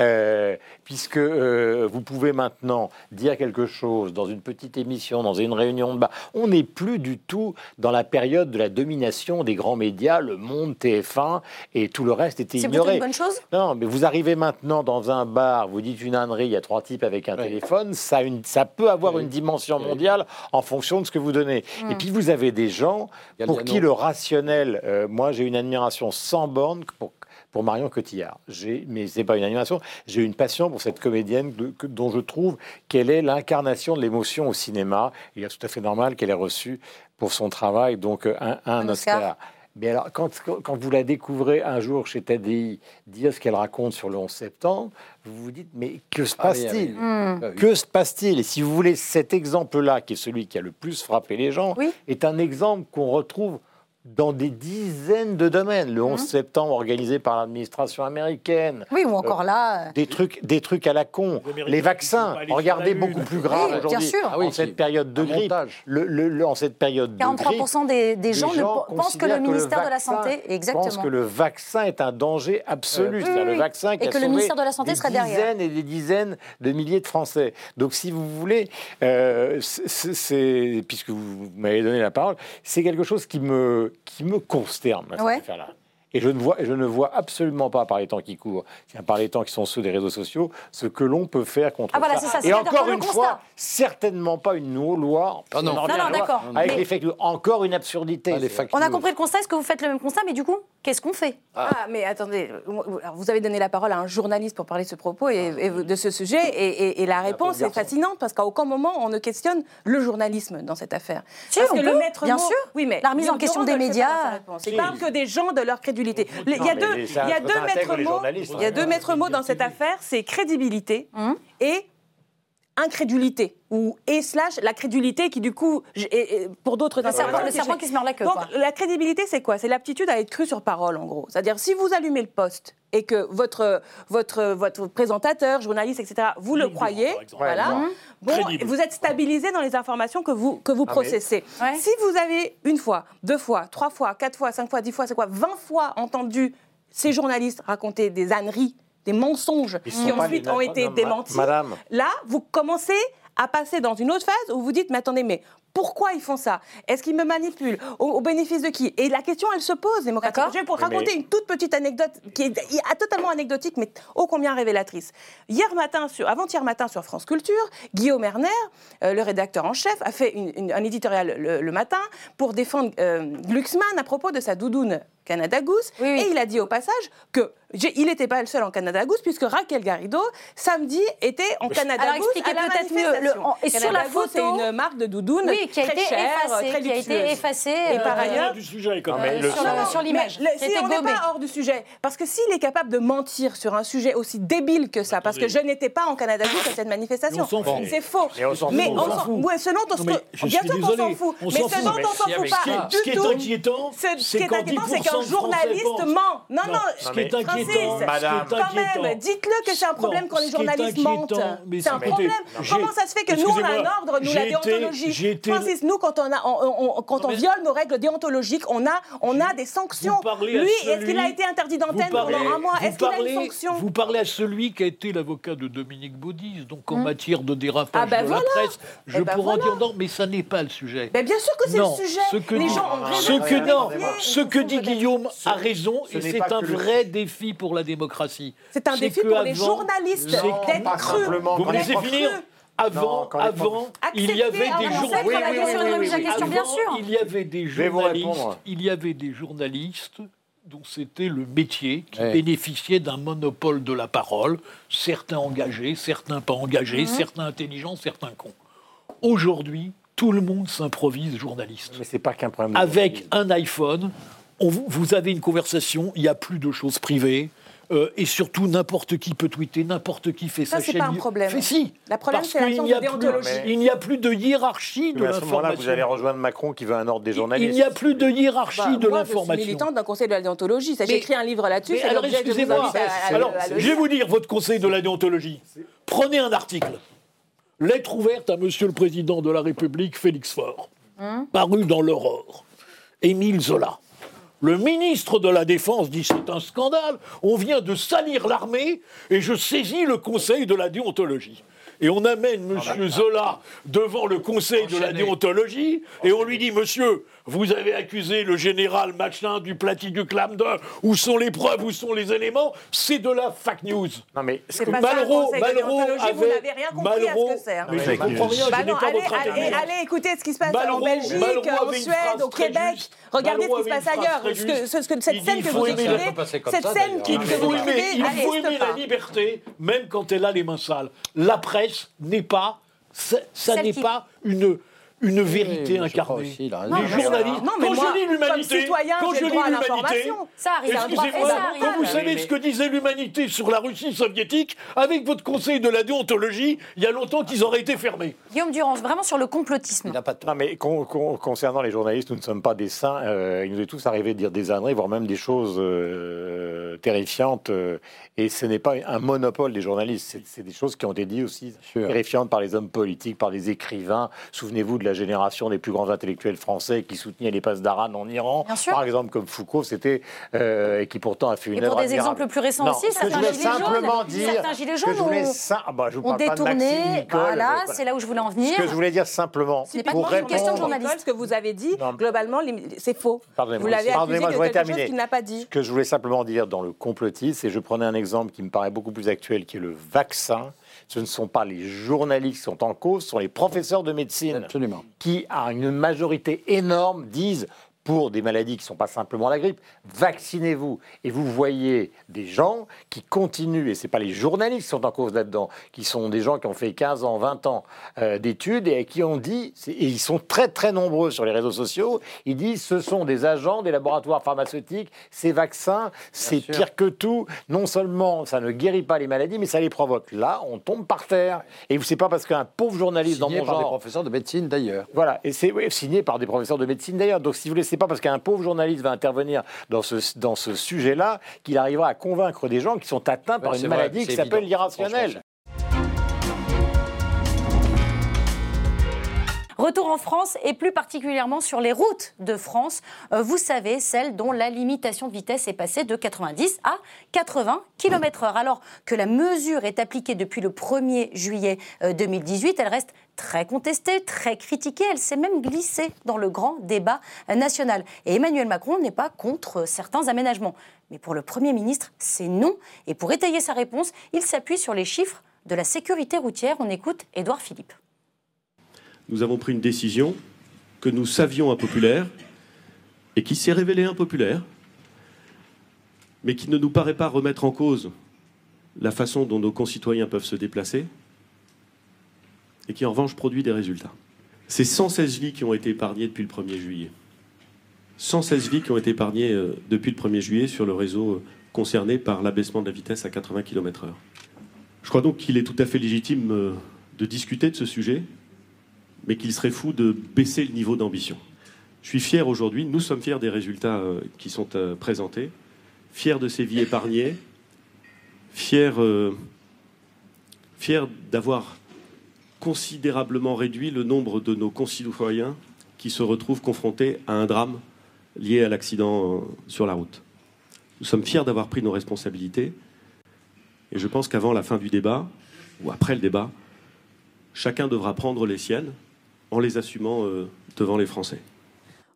Euh, puisque euh, vous pouvez maintenant dire quelque chose dans une petite émission, dans une réunion de bas. On n'est plus du tout dans la période de la domination des grands médias, le Monde, TF1 et tout le reste était C'est ignoré. plutôt une bonne chose? Non, mais vous arrivez maintenant dans un bar, vous dites une ânerie, il y a trois types avec un téléphone, ça, a une- ça peut avoir une dimension mondiale en fonction de ce que vous donnez. Et puis vous avez des gens pour qui le rationnel, euh, moi j'ai une admiration sans borne pour, pour Marion Cotillard. Mais c'est pas une admiration, j'ai une passion pour cette comédienne de- que- dont je trouve qu'elle est l'incarnation de l'émotion au cinéma. Il est tout à fait normal qu'elle ait reçu pour son travail donc euh, un, un Un Oscar. Oscar. Mais alors, quand, quand vous la découvrez un jour chez TDI dire ce qu'elle raconte sur le 11 septembre, vous vous dites, mais que se oui, passe-t-il? Ah oui. Ah oui. Que se passe-t-il? Et si vous voulez, cet exemple-là, qui est celui qui a le plus frappé les gens, est un exemple qu'on retrouve dans des dizaines de domaines. Le 11 septembre organisé par l'administration américaine. Oui, ou encore Euh, là. euh, Des trucs, des trucs à la con. Les vaccins, regardez beaucoup plus grave Oui, bien aujourd'hui. sûr. Ah en cette période de grippe, le, le- le- en cette période de grippe, 43% des, des gens, pensent que le ministère de la Santé. Exactement. pensent que le vaccin est un danger absolu. C'est-à-dire oui, le vaccin qui Et a que le ministère de la Santé des serait derrière. dizaines et des dizaines de milliers de Français. Donc, si vous voulez, euh, c'est puisque vous m'avez donné la parole, c'est quelque chose qui me qui me consterne à cette Ouais. affaire-là. Et je ne, vois, je ne vois absolument pas, par les temps qui courent, par les temps qui sont ceux des réseaux sociaux, ce que l'on peut faire contre Ah, voilà, ça. Et encore une constat- fois, certainement pas une loi. Ah non. Non, non, loi. Avec Mais- les fake news. Encore une absurdité. On a compris le constat. Est-ce que vous faites le même constat? Mais du coup, qu'est-ce qu'on fait? Ah, mais attendez, vous avez donné la parole à un journaliste pour parler de ce propos et, et de ce sujet, et, et- et la réponse est fascinante parce qu'à aucun moment on ne questionne le journalisme dans cette affaire. Si, parce on que peut, le maître bien mot- sûr. oui, mais La remise en question des médias. Il parle que des gens de leur crédulité. Il y a deux, ça- il y a ça deux intègre maîtres mots. Il y a hein. deux maîtres mots dans cette affaire, c'est crédibilité et incrédulité ou et slash la crédulité qui du coup j- et- et pour d'autres Le serpent- le qui- serpent qui se mord la queue, Donc quoi. la crédibilité c'est quoi? C'est l'aptitude à être cru sur parole en gros. C'est-à-dire si vous allumez le poste et que votre votre votre présentateur, journaliste, etc. Vous le croyez, voilà. Ouais, Bon, Crédible. vous êtes stabilisé dans les informations que vous que vous Ah, mais- processez. Si vous avez une fois, deux fois, trois fois, quatre fois, cinq fois, dix fois, c'est quoi, 20 fois entendu ces journalistes raconter des âneries, des mensonges Ils qui ensuite ont été non, démentis. madame. Là, vous commencez à passer dans une autre phase où vous dites, mais attendez, mais pourquoi ils font ça? Est-ce qu'ils me manipulent? Au, au bénéfice de qui? Et la question, elle se pose, démocratique. Je vais vous mais- raconter une toute petite anecdote qui est totalement anecdotique, mais ô combien révélatrice. Hier matin, avant-hier matin sur France Culture, Guillaume Erner, euh, le rédacteur en chef, a fait une- une- un éditorial le, le matin pour défendre euh, Glucksmann à propos de sa doudoune Canada Goose. Et il a dit au passage que il n'était pas le seul en Canada Goose, puisque Raquel Garrido, samedi, était en Canada Alors, Goose expliquez peut-être mieux, le- en- et sur la Goose, photo- c'est une marque de doudoune Oui, qui a très été chère, effacée, très qui a été effacée, Et euh, par ailleurs, du sujet, quand Non, mais Euh, sur l'image. si on n'est pas hors du sujet, parce que s'il est capable de mentir sur un sujet aussi débile que ça, parce que je n'étais pas en Canada Goose à cette manifestation, c'est faux. Mais on s'en fout, ouais, ce dont on se- bien sûr qu'on s'en fout, on mais s'en ce fout. dont Mais on s'en fout pas ce qui est tout. inquiétant, ce c'est ce qui est quand inquiétant, c'est 10% qu'un journaliste ment. Non, non, ce qui est Francis, inquiétant, Madame. quand inquiétant. même, dites-le que c'est un problème Non, quand les journalistes mentent. C'est un problème. Comment ça se fait que nous, on a un ordre, nous, la déontologie été- Francis, nous, quand on, a, on- on- quand on viole nos règles déontologiques, on a, on a des sanctions. Vous parlez à Lui, est-ce qu'il a celui- été interdit d'antenne pendant un mois? vous Est-ce qu'il a parlez- une sanction? Vous parlez à celui qui a été l'avocat de Dominique Baudis, donc en Hmm. matière de dérapage Ah ben de voilà. la presse, je Eh ben pourrais en dire non, mais ça n'est pas le sujet. Mais bien sûr que c'est Non, le sujet. Ce que Les dit, gens ont ce raison que de non, vérifier. ce que dit Guillaume a raison, et c'est un vrai défi pour la démocratie. C'est un défi que pour les journalistes c'est- d'être crus. Vous me les laissez finir Avant, Non, avant, il y avait des journalistes. Il y avait des journalistes. répondre. Il y avait des journalistes dont c'était le métier qui Ouais. bénéficiait d'un monopole de la parole, certains engagés, certains pas engagés, certains intelligents, certains cons. Aujourd'hui, tout le monde s'improvise journaliste. Mais c'est pas qu'un problème. de Avec un iPhone, on- vous avez une conversation, il n'y a plus de choses privées. euh, et surtout, n'importe qui peut tweeter, n'importe qui fait Ça, sa c'est chaîne. pas un problème. Fait si. Le problème, c'est qu'il l'absence n'y a de plus- déontologie. Il n'y a plus de hiérarchie de Mais à ce moment-là, l'information. vous allez rejoindre Macron qui veut un ordre des journalistes. Il n'y a plus de hiérarchie Bah, de moi, Je suis l'information. militante d'un conseil de la déontologie. Ça, J'ai Mais- écrit un livre là-dessus. Mais c'est alors, excusez-moi. Alors, je vais vous dire votre conseil de la déontologie. Prenez un article. Lettre ouverte à Monsieur le Président de la République, Félix Faure, Hum paru dans l'Aurore. Émile Zola. Le ministre de la Défense dit c'est un scandale, on vient de salir l'armée et je saisis le conseil de la déontologie. Et on amène M. Zola devant le conseil de la déontologie et on lui dit Monsieur, vous avez accusé le général machin du Plati du Clamde, où sont les preuves, où sont les éléments? C'est de la fake news. Non mais ça, le conseil de déontologie, vous n'avez rien compris à ce que c'est, hein. Mais je ne comprends rien, Bah je non, pas allez, votre allez, écouter ce qui se passe Malraux- en Belgique, Malraux en avait une Suède, au Québec. juste. Regardez ce Malraux qui se avait passe ailleurs. Ce que- ce que- cette Il scène que vous la- cette scène qui Il que faut vous aimer, la liberté, même quand elle a les mains sales. La presse n'est pas, ça, n'est qui- pas une une vérité crois incarnée. aussi, il les raison. Non, mais journalistes, non, mais quand moi, je lis l'humanité, quand je lis l'humanité, l'information. Ça arrive, ça excusez-moi, quand vous savez mais- ce que disait l'humanité sur la Russie soviétique, avec votre conseil de la déontologie, il y a longtemps qu'ils auraient été fermés. Guillaume Durance, vraiment sur le complotisme. Non, mais con- con- concernant les journalistes, nous ne sommes pas des saints. Euh, il nous est tous arrivé de dire des âneries, voire même des choses euh, terrifiantes. euh, et ce n'est pas un monopole des journalistes. C'est- C'est des choses qui ont été dites aussi terrifiantes par les hommes politiques, par les écrivains. Souvenez-vous de la génération des plus grands intellectuels français qui soutenaient les passes d'Aran en Iran. Par exemple, comme Foucault, c'était. euh, et qui pourtant a fait une Et pour des admirable. exemples plus récents Non, aussi, ce que je certains voulais gilets jaunes, simplement dire. certains gilets ce que je jaunes voulais ah bah, je vous ont parle pas de détourné. Maxime Nicole, Voilà, c'est là où je voulais en venir. Ce que je voulais dire simplement, Ce n'est pas pour une question de répondre- journaliste. Ce que vous avez dit, globalement, c'est faux. Pardonnez-moi, Vous l'avez accusé pardonnez-moi, de je voudrais quelque chose terminer. qu'il n'a pas dit. Ce que je voulais simplement dire dans le complotisme, c'est je prenais un exemple qui me paraît beaucoup plus actuel, qui est le vaccin. Ce ne sont pas les journalistes qui sont en cause, ce sont les professeurs de médecine. Qui, à une majorité énorme, disent pour des maladies qui ne sont pas simplement la grippe, vaccinez-vous. Et vous voyez des gens qui continuent, et ce n'est pas les journalistes qui sont en cause là-dedans, qui sont des gens qui ont fait 15 ans, 20 ans euh, d'études et qui ont dit, et ils sont très très nombreux sur les réseaux sociaux, ils disent ce sont des agents des laboratoires pharmaceutiques, ces vaccins, c'est pire que tout. Non seulement ça ne guérit pas les maladies, mais ça les provoque. Là, on tombe par terre. Et c'est pas parce qu'un pauvre journaliste Signé dans mon par des professeurs de médecine d'ailleurs. Voilà, et c'est oui, signé par des professeurs de médecine d'ailleurs. Donc, si vous c'est pas parce qu'un pauvre journaliste va intervenir dans ce, dans ce sujet-là qu'il arrivera à convaincre des gens qui sont atteints par une vrai, maladie qui s'appelle l'irrationnel. Retour en France et plus particulièrement sur les routes de France. Euh, vous savez, celles dont la limitation de vitesse est passée de 90 à 80 km/h. Alors que la mesure est appliquée depuis le 1er juillet euh, 2018, elle reste très contestée, très critiquée. Elle s'est même glissée dans le grand débat national. Et Emmanuel Macron n'est pas contre certains aménagements. Mais pour le Premier ministre, c'est non. Et pour étayer sa réponse, il s'appuie sur les chiffres de la sécurité routière. On écoute Édouard Philippe. nous avons pris une décision que nous savions impopulaire et qui s'est révélée impopulaire, mais qui ne nous paraît pas remettre en cause la façon dont nos concitoyens peuvent se déplacer et qui en revanche produit des résultats. C'est 116 vies qui ont été épargnées depuis le 1er juillet. 116 vies qui ont été épargnées euh, depuis le 1er juillet sur le réseau euh, concerné par l'abaissement de la vitesse à 80 km/h. Je crois donc qu'il est tout à fait légitime euh, de discuter de ce sujet, mais qu'il serait fou de baisser le niveau d'ambition. Je suis fier aujourd'hui, nous sommes fiers des résultats qui sont présentés, fiers de ces vies épargnées, fiers, fiers d'avoir considérablement réduit le nombre de nos concitoyens qui se retrouvent confrontés à un drame lié à l'accident euh, sur la route. Nous sommes fiers d'avoir pris nos responsabilités et je pense qu'avant la fin du débat, ou après le débat, chacun devra prendre les siennes en les assumant euh, devant les Français.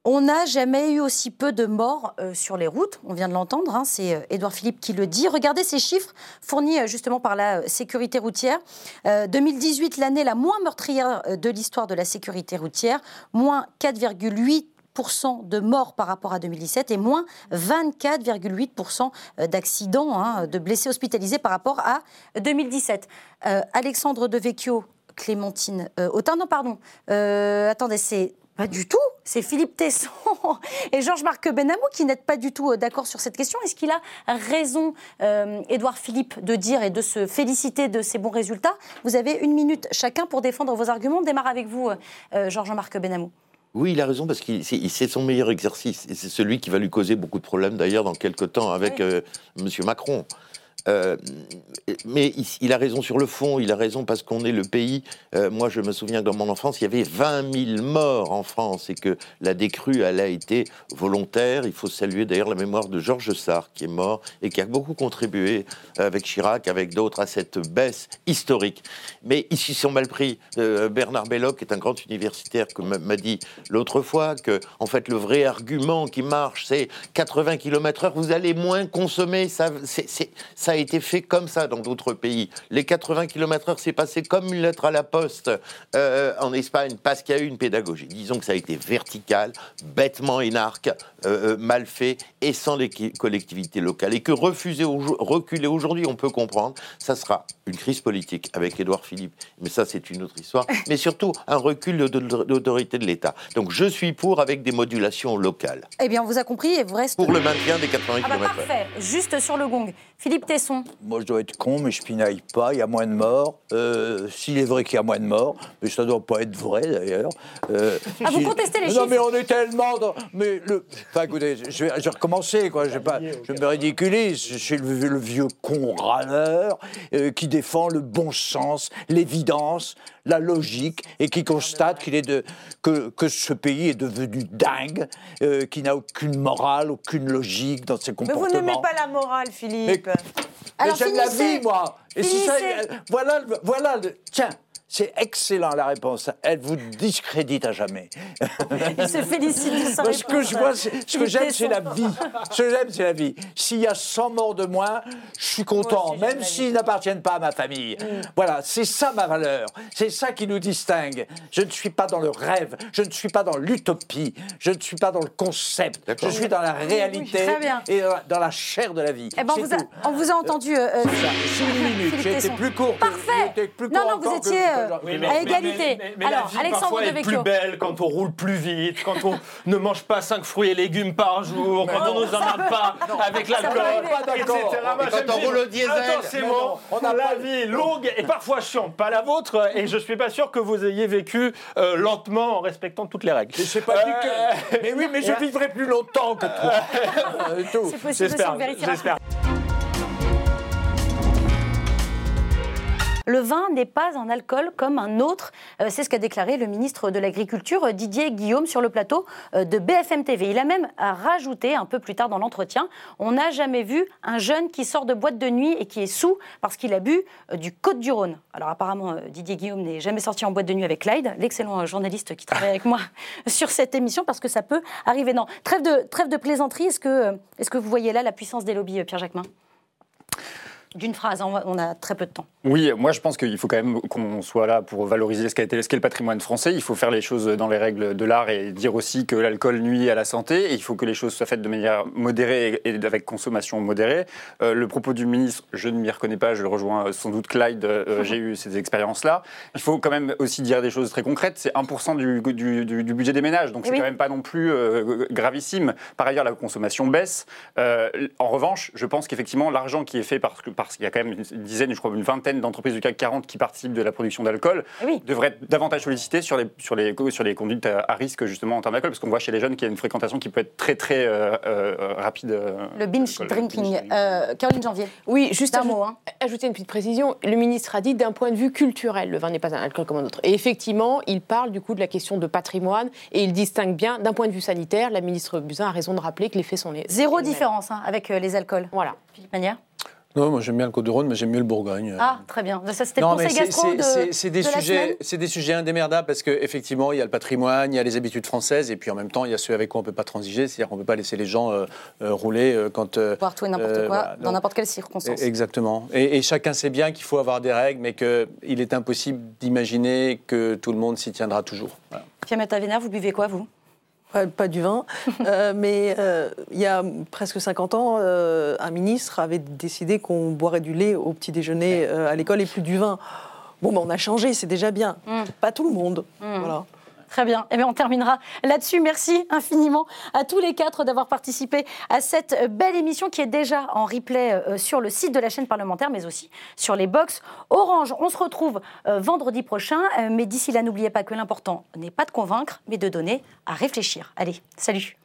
On n'a jamais eu aussi peu de morts euh, sur les routes. On vient de l'entendre, hein, c'est euh, Édouard Philippe qui le dit. Regardez ces chiffres fournis euh, justement par la sécurité routière. Euh, 2018, l'année la moins meurtrière de l'histoire de la sécurité routière, moins 4,8% de morts par rapport à 2017 et moins 24,8% euh, d'accidents, hein, de blessés hospitalisés par rapport à 2017. Euh, Alexandre Devecchio, Clémentine Autain, non pardon, attendez, c'est pas du tout. C'est Philippe Tesson et Georges-Marc Benamou qui n'êtes pas du tout euh, d'accord sur cette question. Est-ce qu'il a raison, euh, Édouard Philippe, de dire et de se féliciter de ces bons résultats? Vous avez une minute chacun pour défendre vos arguments. On démarre avec vous, euh, Georges-Marc Benamou. Oui, il a raison parce que c'est son meilleur exercice et c'est celui qui va lui causer beaucoup de problèmes d'ailleurs dans quelques temps avec euh, Monsieur Macron. Euh, mais il, a raison sur le fond, il a raison parce qu'on est le pays. Euh, moi, je me souviens que dans mon enfance, il y avait 20 000 morts en France et que la décrue, elle a été volontaire. Il faut saluer d'ailleurs la mémoire de Georges Sarr, qui est mort et qui a beaucoup contribué avec Chirac, avec d'autres, à cette baisse historique. Mais ici, sont mal pris. Euh, Bernard Belloc est un grand universitaire qui m'a dit l'autre fois que, en fait, le vrai argument qui marche, c'est 80 km/h, vous allez moins consommer. Ça a été fait comme ça dans d'autres pays. Les 80 km/h, c'est passé comme une lettre à la poste euh, en Espagne parce qu'il y a eu une pédagogie. Disons que ça a été vertical, bêtement énarque, euh, euh, mal fait et sans les collectivités locales. Et que refuser, reculer aujourd'hui, on peut comprendre, ça sera une crise politique avec Édouard Philippe, mais ça c'est une autre histoire, mais surtout un recul de l'autorité de l'État. Donc je suis pour avec des modulations locales. Eh bien, on vous a compris et vous restez... Pour le maintien des 80 ah km. Parfait, juste sur le gong. Philippe Tesson. Moi je dois être con, mais je pinaille pas, il y a moins de morts. Euh, s'il est vrai qu'il y a moins de morts, mais ça ne doit pas être vrai d'ailleurs. Euh, ah, vous contestez les chiffres Non, mais on est tellement. Dans... Mais le. Enfin, écoutez, je vais, je vais recommencer, quoi. Je, pas, je me ridiculise. Je suis le, vieux con râleur euh, qui défend le bon sens, l'évidence, la logique et qui constate qu'il est de, que, que, ce pays est devenu dingue, euh, qui n'a aucune morale, aucune logique dans ses comportements. Mais vous n'aimez pas la morale, Philippe. Mais, j'aime la vie, moi. Et si ça, voilà, voilà, tiens, c'est excellent la réponse. Elle vous discrédite à jamais. Il se félicite de sa Ce que je vois, ce que j'aime, c'est la vie. Ce que j'aime, c'est la vie. S'il y a 100 morts de moins, je suis content, même s'ils n'appartiennent pas à ma famille. Mm. Voilà, c'est ça ma valeur. C'est ça qui nous distingue. Je ne suis pas dans le rêve. Je ne suis pas dans l'utopie. Je ne suis pas dans le concept. Je suis dans la réalité et dans la chair de la vie. Eh ben, on, vous a, on, vous a, entendu. Euh, euh, une minute. J'ai été plus court. Parfait. Plus non, non, vous étiez à égalité. Mais, Alors, la vie, Alexandre est plus belle quand on roule plus vite, quand on ne mange pas 5 fruits et légumes par jour, quand on ne nous emmerde pas avec l'alcool, etc. quand on roule au diesel. Intensément, on a la vie longue et parfois chiante, pas la vôtre, et je suis pas sûr que vous ayez vécu euh, lentement en respectant toutes les règles. Je pas dit que... Euh, mais oui, mais je vivrai plus longtemps que toi. C'est possible, j'espère. Le vin n'est pas un alcool comme un autre. Euh, c'est ce qu'a déclaré le ministre de l'Agriculture, euh, Didier Guillaume, sur le plateau euh, de BFM TV. Il a même rajouté un peu plus tard dans l'entretien On n'a jamais vu un jeune qui sort de boîte de nuit et qui est sous parce qu'il a bu du Côte-du-Rhône. Alors, apparemment, Didier Guillaume n'est jamais sorti en boîte de nuit avec Clyde, l'excellent journaliste qui travaille avec moi sur cette émission, parce que ça peut arriver. Non, trêve de, trêve plaisanterie. Est -ce que vous voyez là la puissance des lobbies, Pierre Jacquemin? D'une phrase, on a très peu de temps. Oui, moi je pense qu'il faut quand même qu'on soit là pour valoriser ce qu'est le patrimoine français. Il faut faire les choses dans les règles de l'art et dire aussi que l'alcool nuit à la santé. Et il faut que les choses soient faites de manière modérée et avec consommation modérée. Euh, le propos du ministre, je ne m'y reconnais pas, je le rejoins sans doute Clyde, euh, j'ai eu ces expériences-là. Il faut quand même aussi dire des choses très concrètes. C'est 1% du, du, budget des ménages, donc c'est quand même pas non plus euh, gravissime. Par ailleurs, la consommation baisse. en revanche, je pense qu'effectivement, l'argent qui est fait par parce qu'il y a quand même une dizaine, je crois une vingtaine d'entreprises du CAC 40 qui participent de la production d'alcool, eh devraient être davantage sollicitées sur les, sur les, sur les conduites à, risque justement en termes d'alcool, parce qu'on voit chez les jeunes qu'il y a une fréquentation qui peut être très très euh, euh, rapide. Euh, le binge drinking. Caroline Janvier. Oui, juste un mot. Hein. Ajouter une petite précision. Le ministre a dit d'un point de vue culturel, le vin n'est pas un alcool comme un autre. Et effectivement, il parle du coup de la question de patrimoine et il distingue bien d'un point de vue sanitaire. La ministre Buzyn a raison de rappeler que les faits sont les. Zéro différence hein, avec les alcools. Voilà. Philippe Manière non, moi j'aime bien le Côte-du-Rhône, mais j'aime mieux le Bourgogne. Ah, très bien. Ça, c'était le conseil gastro de, C'est des, sujets, c'est des sujets indémerdables parce qu'effectivement, il y a le patrimoine, il y a les habitudes françaises, et puis en même temps, il y a ceux avec quoi on ne peut pas transiger, c'est-à-dire qu'on ne peut pas laisser les gens euh, euh, rouler euh, quand... Voir tout et n'importe quoi, dans n'importe quelle circonstance. Exactement. Et, et, chacun sait bien qu'il faut avoir des règles, mais qu'il est impossible d'imaginer que tout le monde s'y tiendra toujours. Voilà. Fiametta vous buvez quoi, vous? Pas, du vin, euh, mais euh, il y a presque 50 ans, euh, un ministre avait décidé qu'on boirait du lait au petit déjeuner à l'école et plus du vin. Bon, ben, on a changé, c'est déjà bien. Mm. Pas tout le monde. Mm. Voilà. Très bien. Eh bien, on terminera là-dessus. Merci infiniment à tous les quatre d'avoir participé à cette belle émission qui est déjà en replay euh, sur le site de la chaîne parlementaire, mais aussi sur les box Orange. On se retrouve euh, vendredi prochain. Euh, mais d'ici là, n'oubliez pas que l'important n'est pas de convaincre, mais de donner à réfléchir. Allez, salut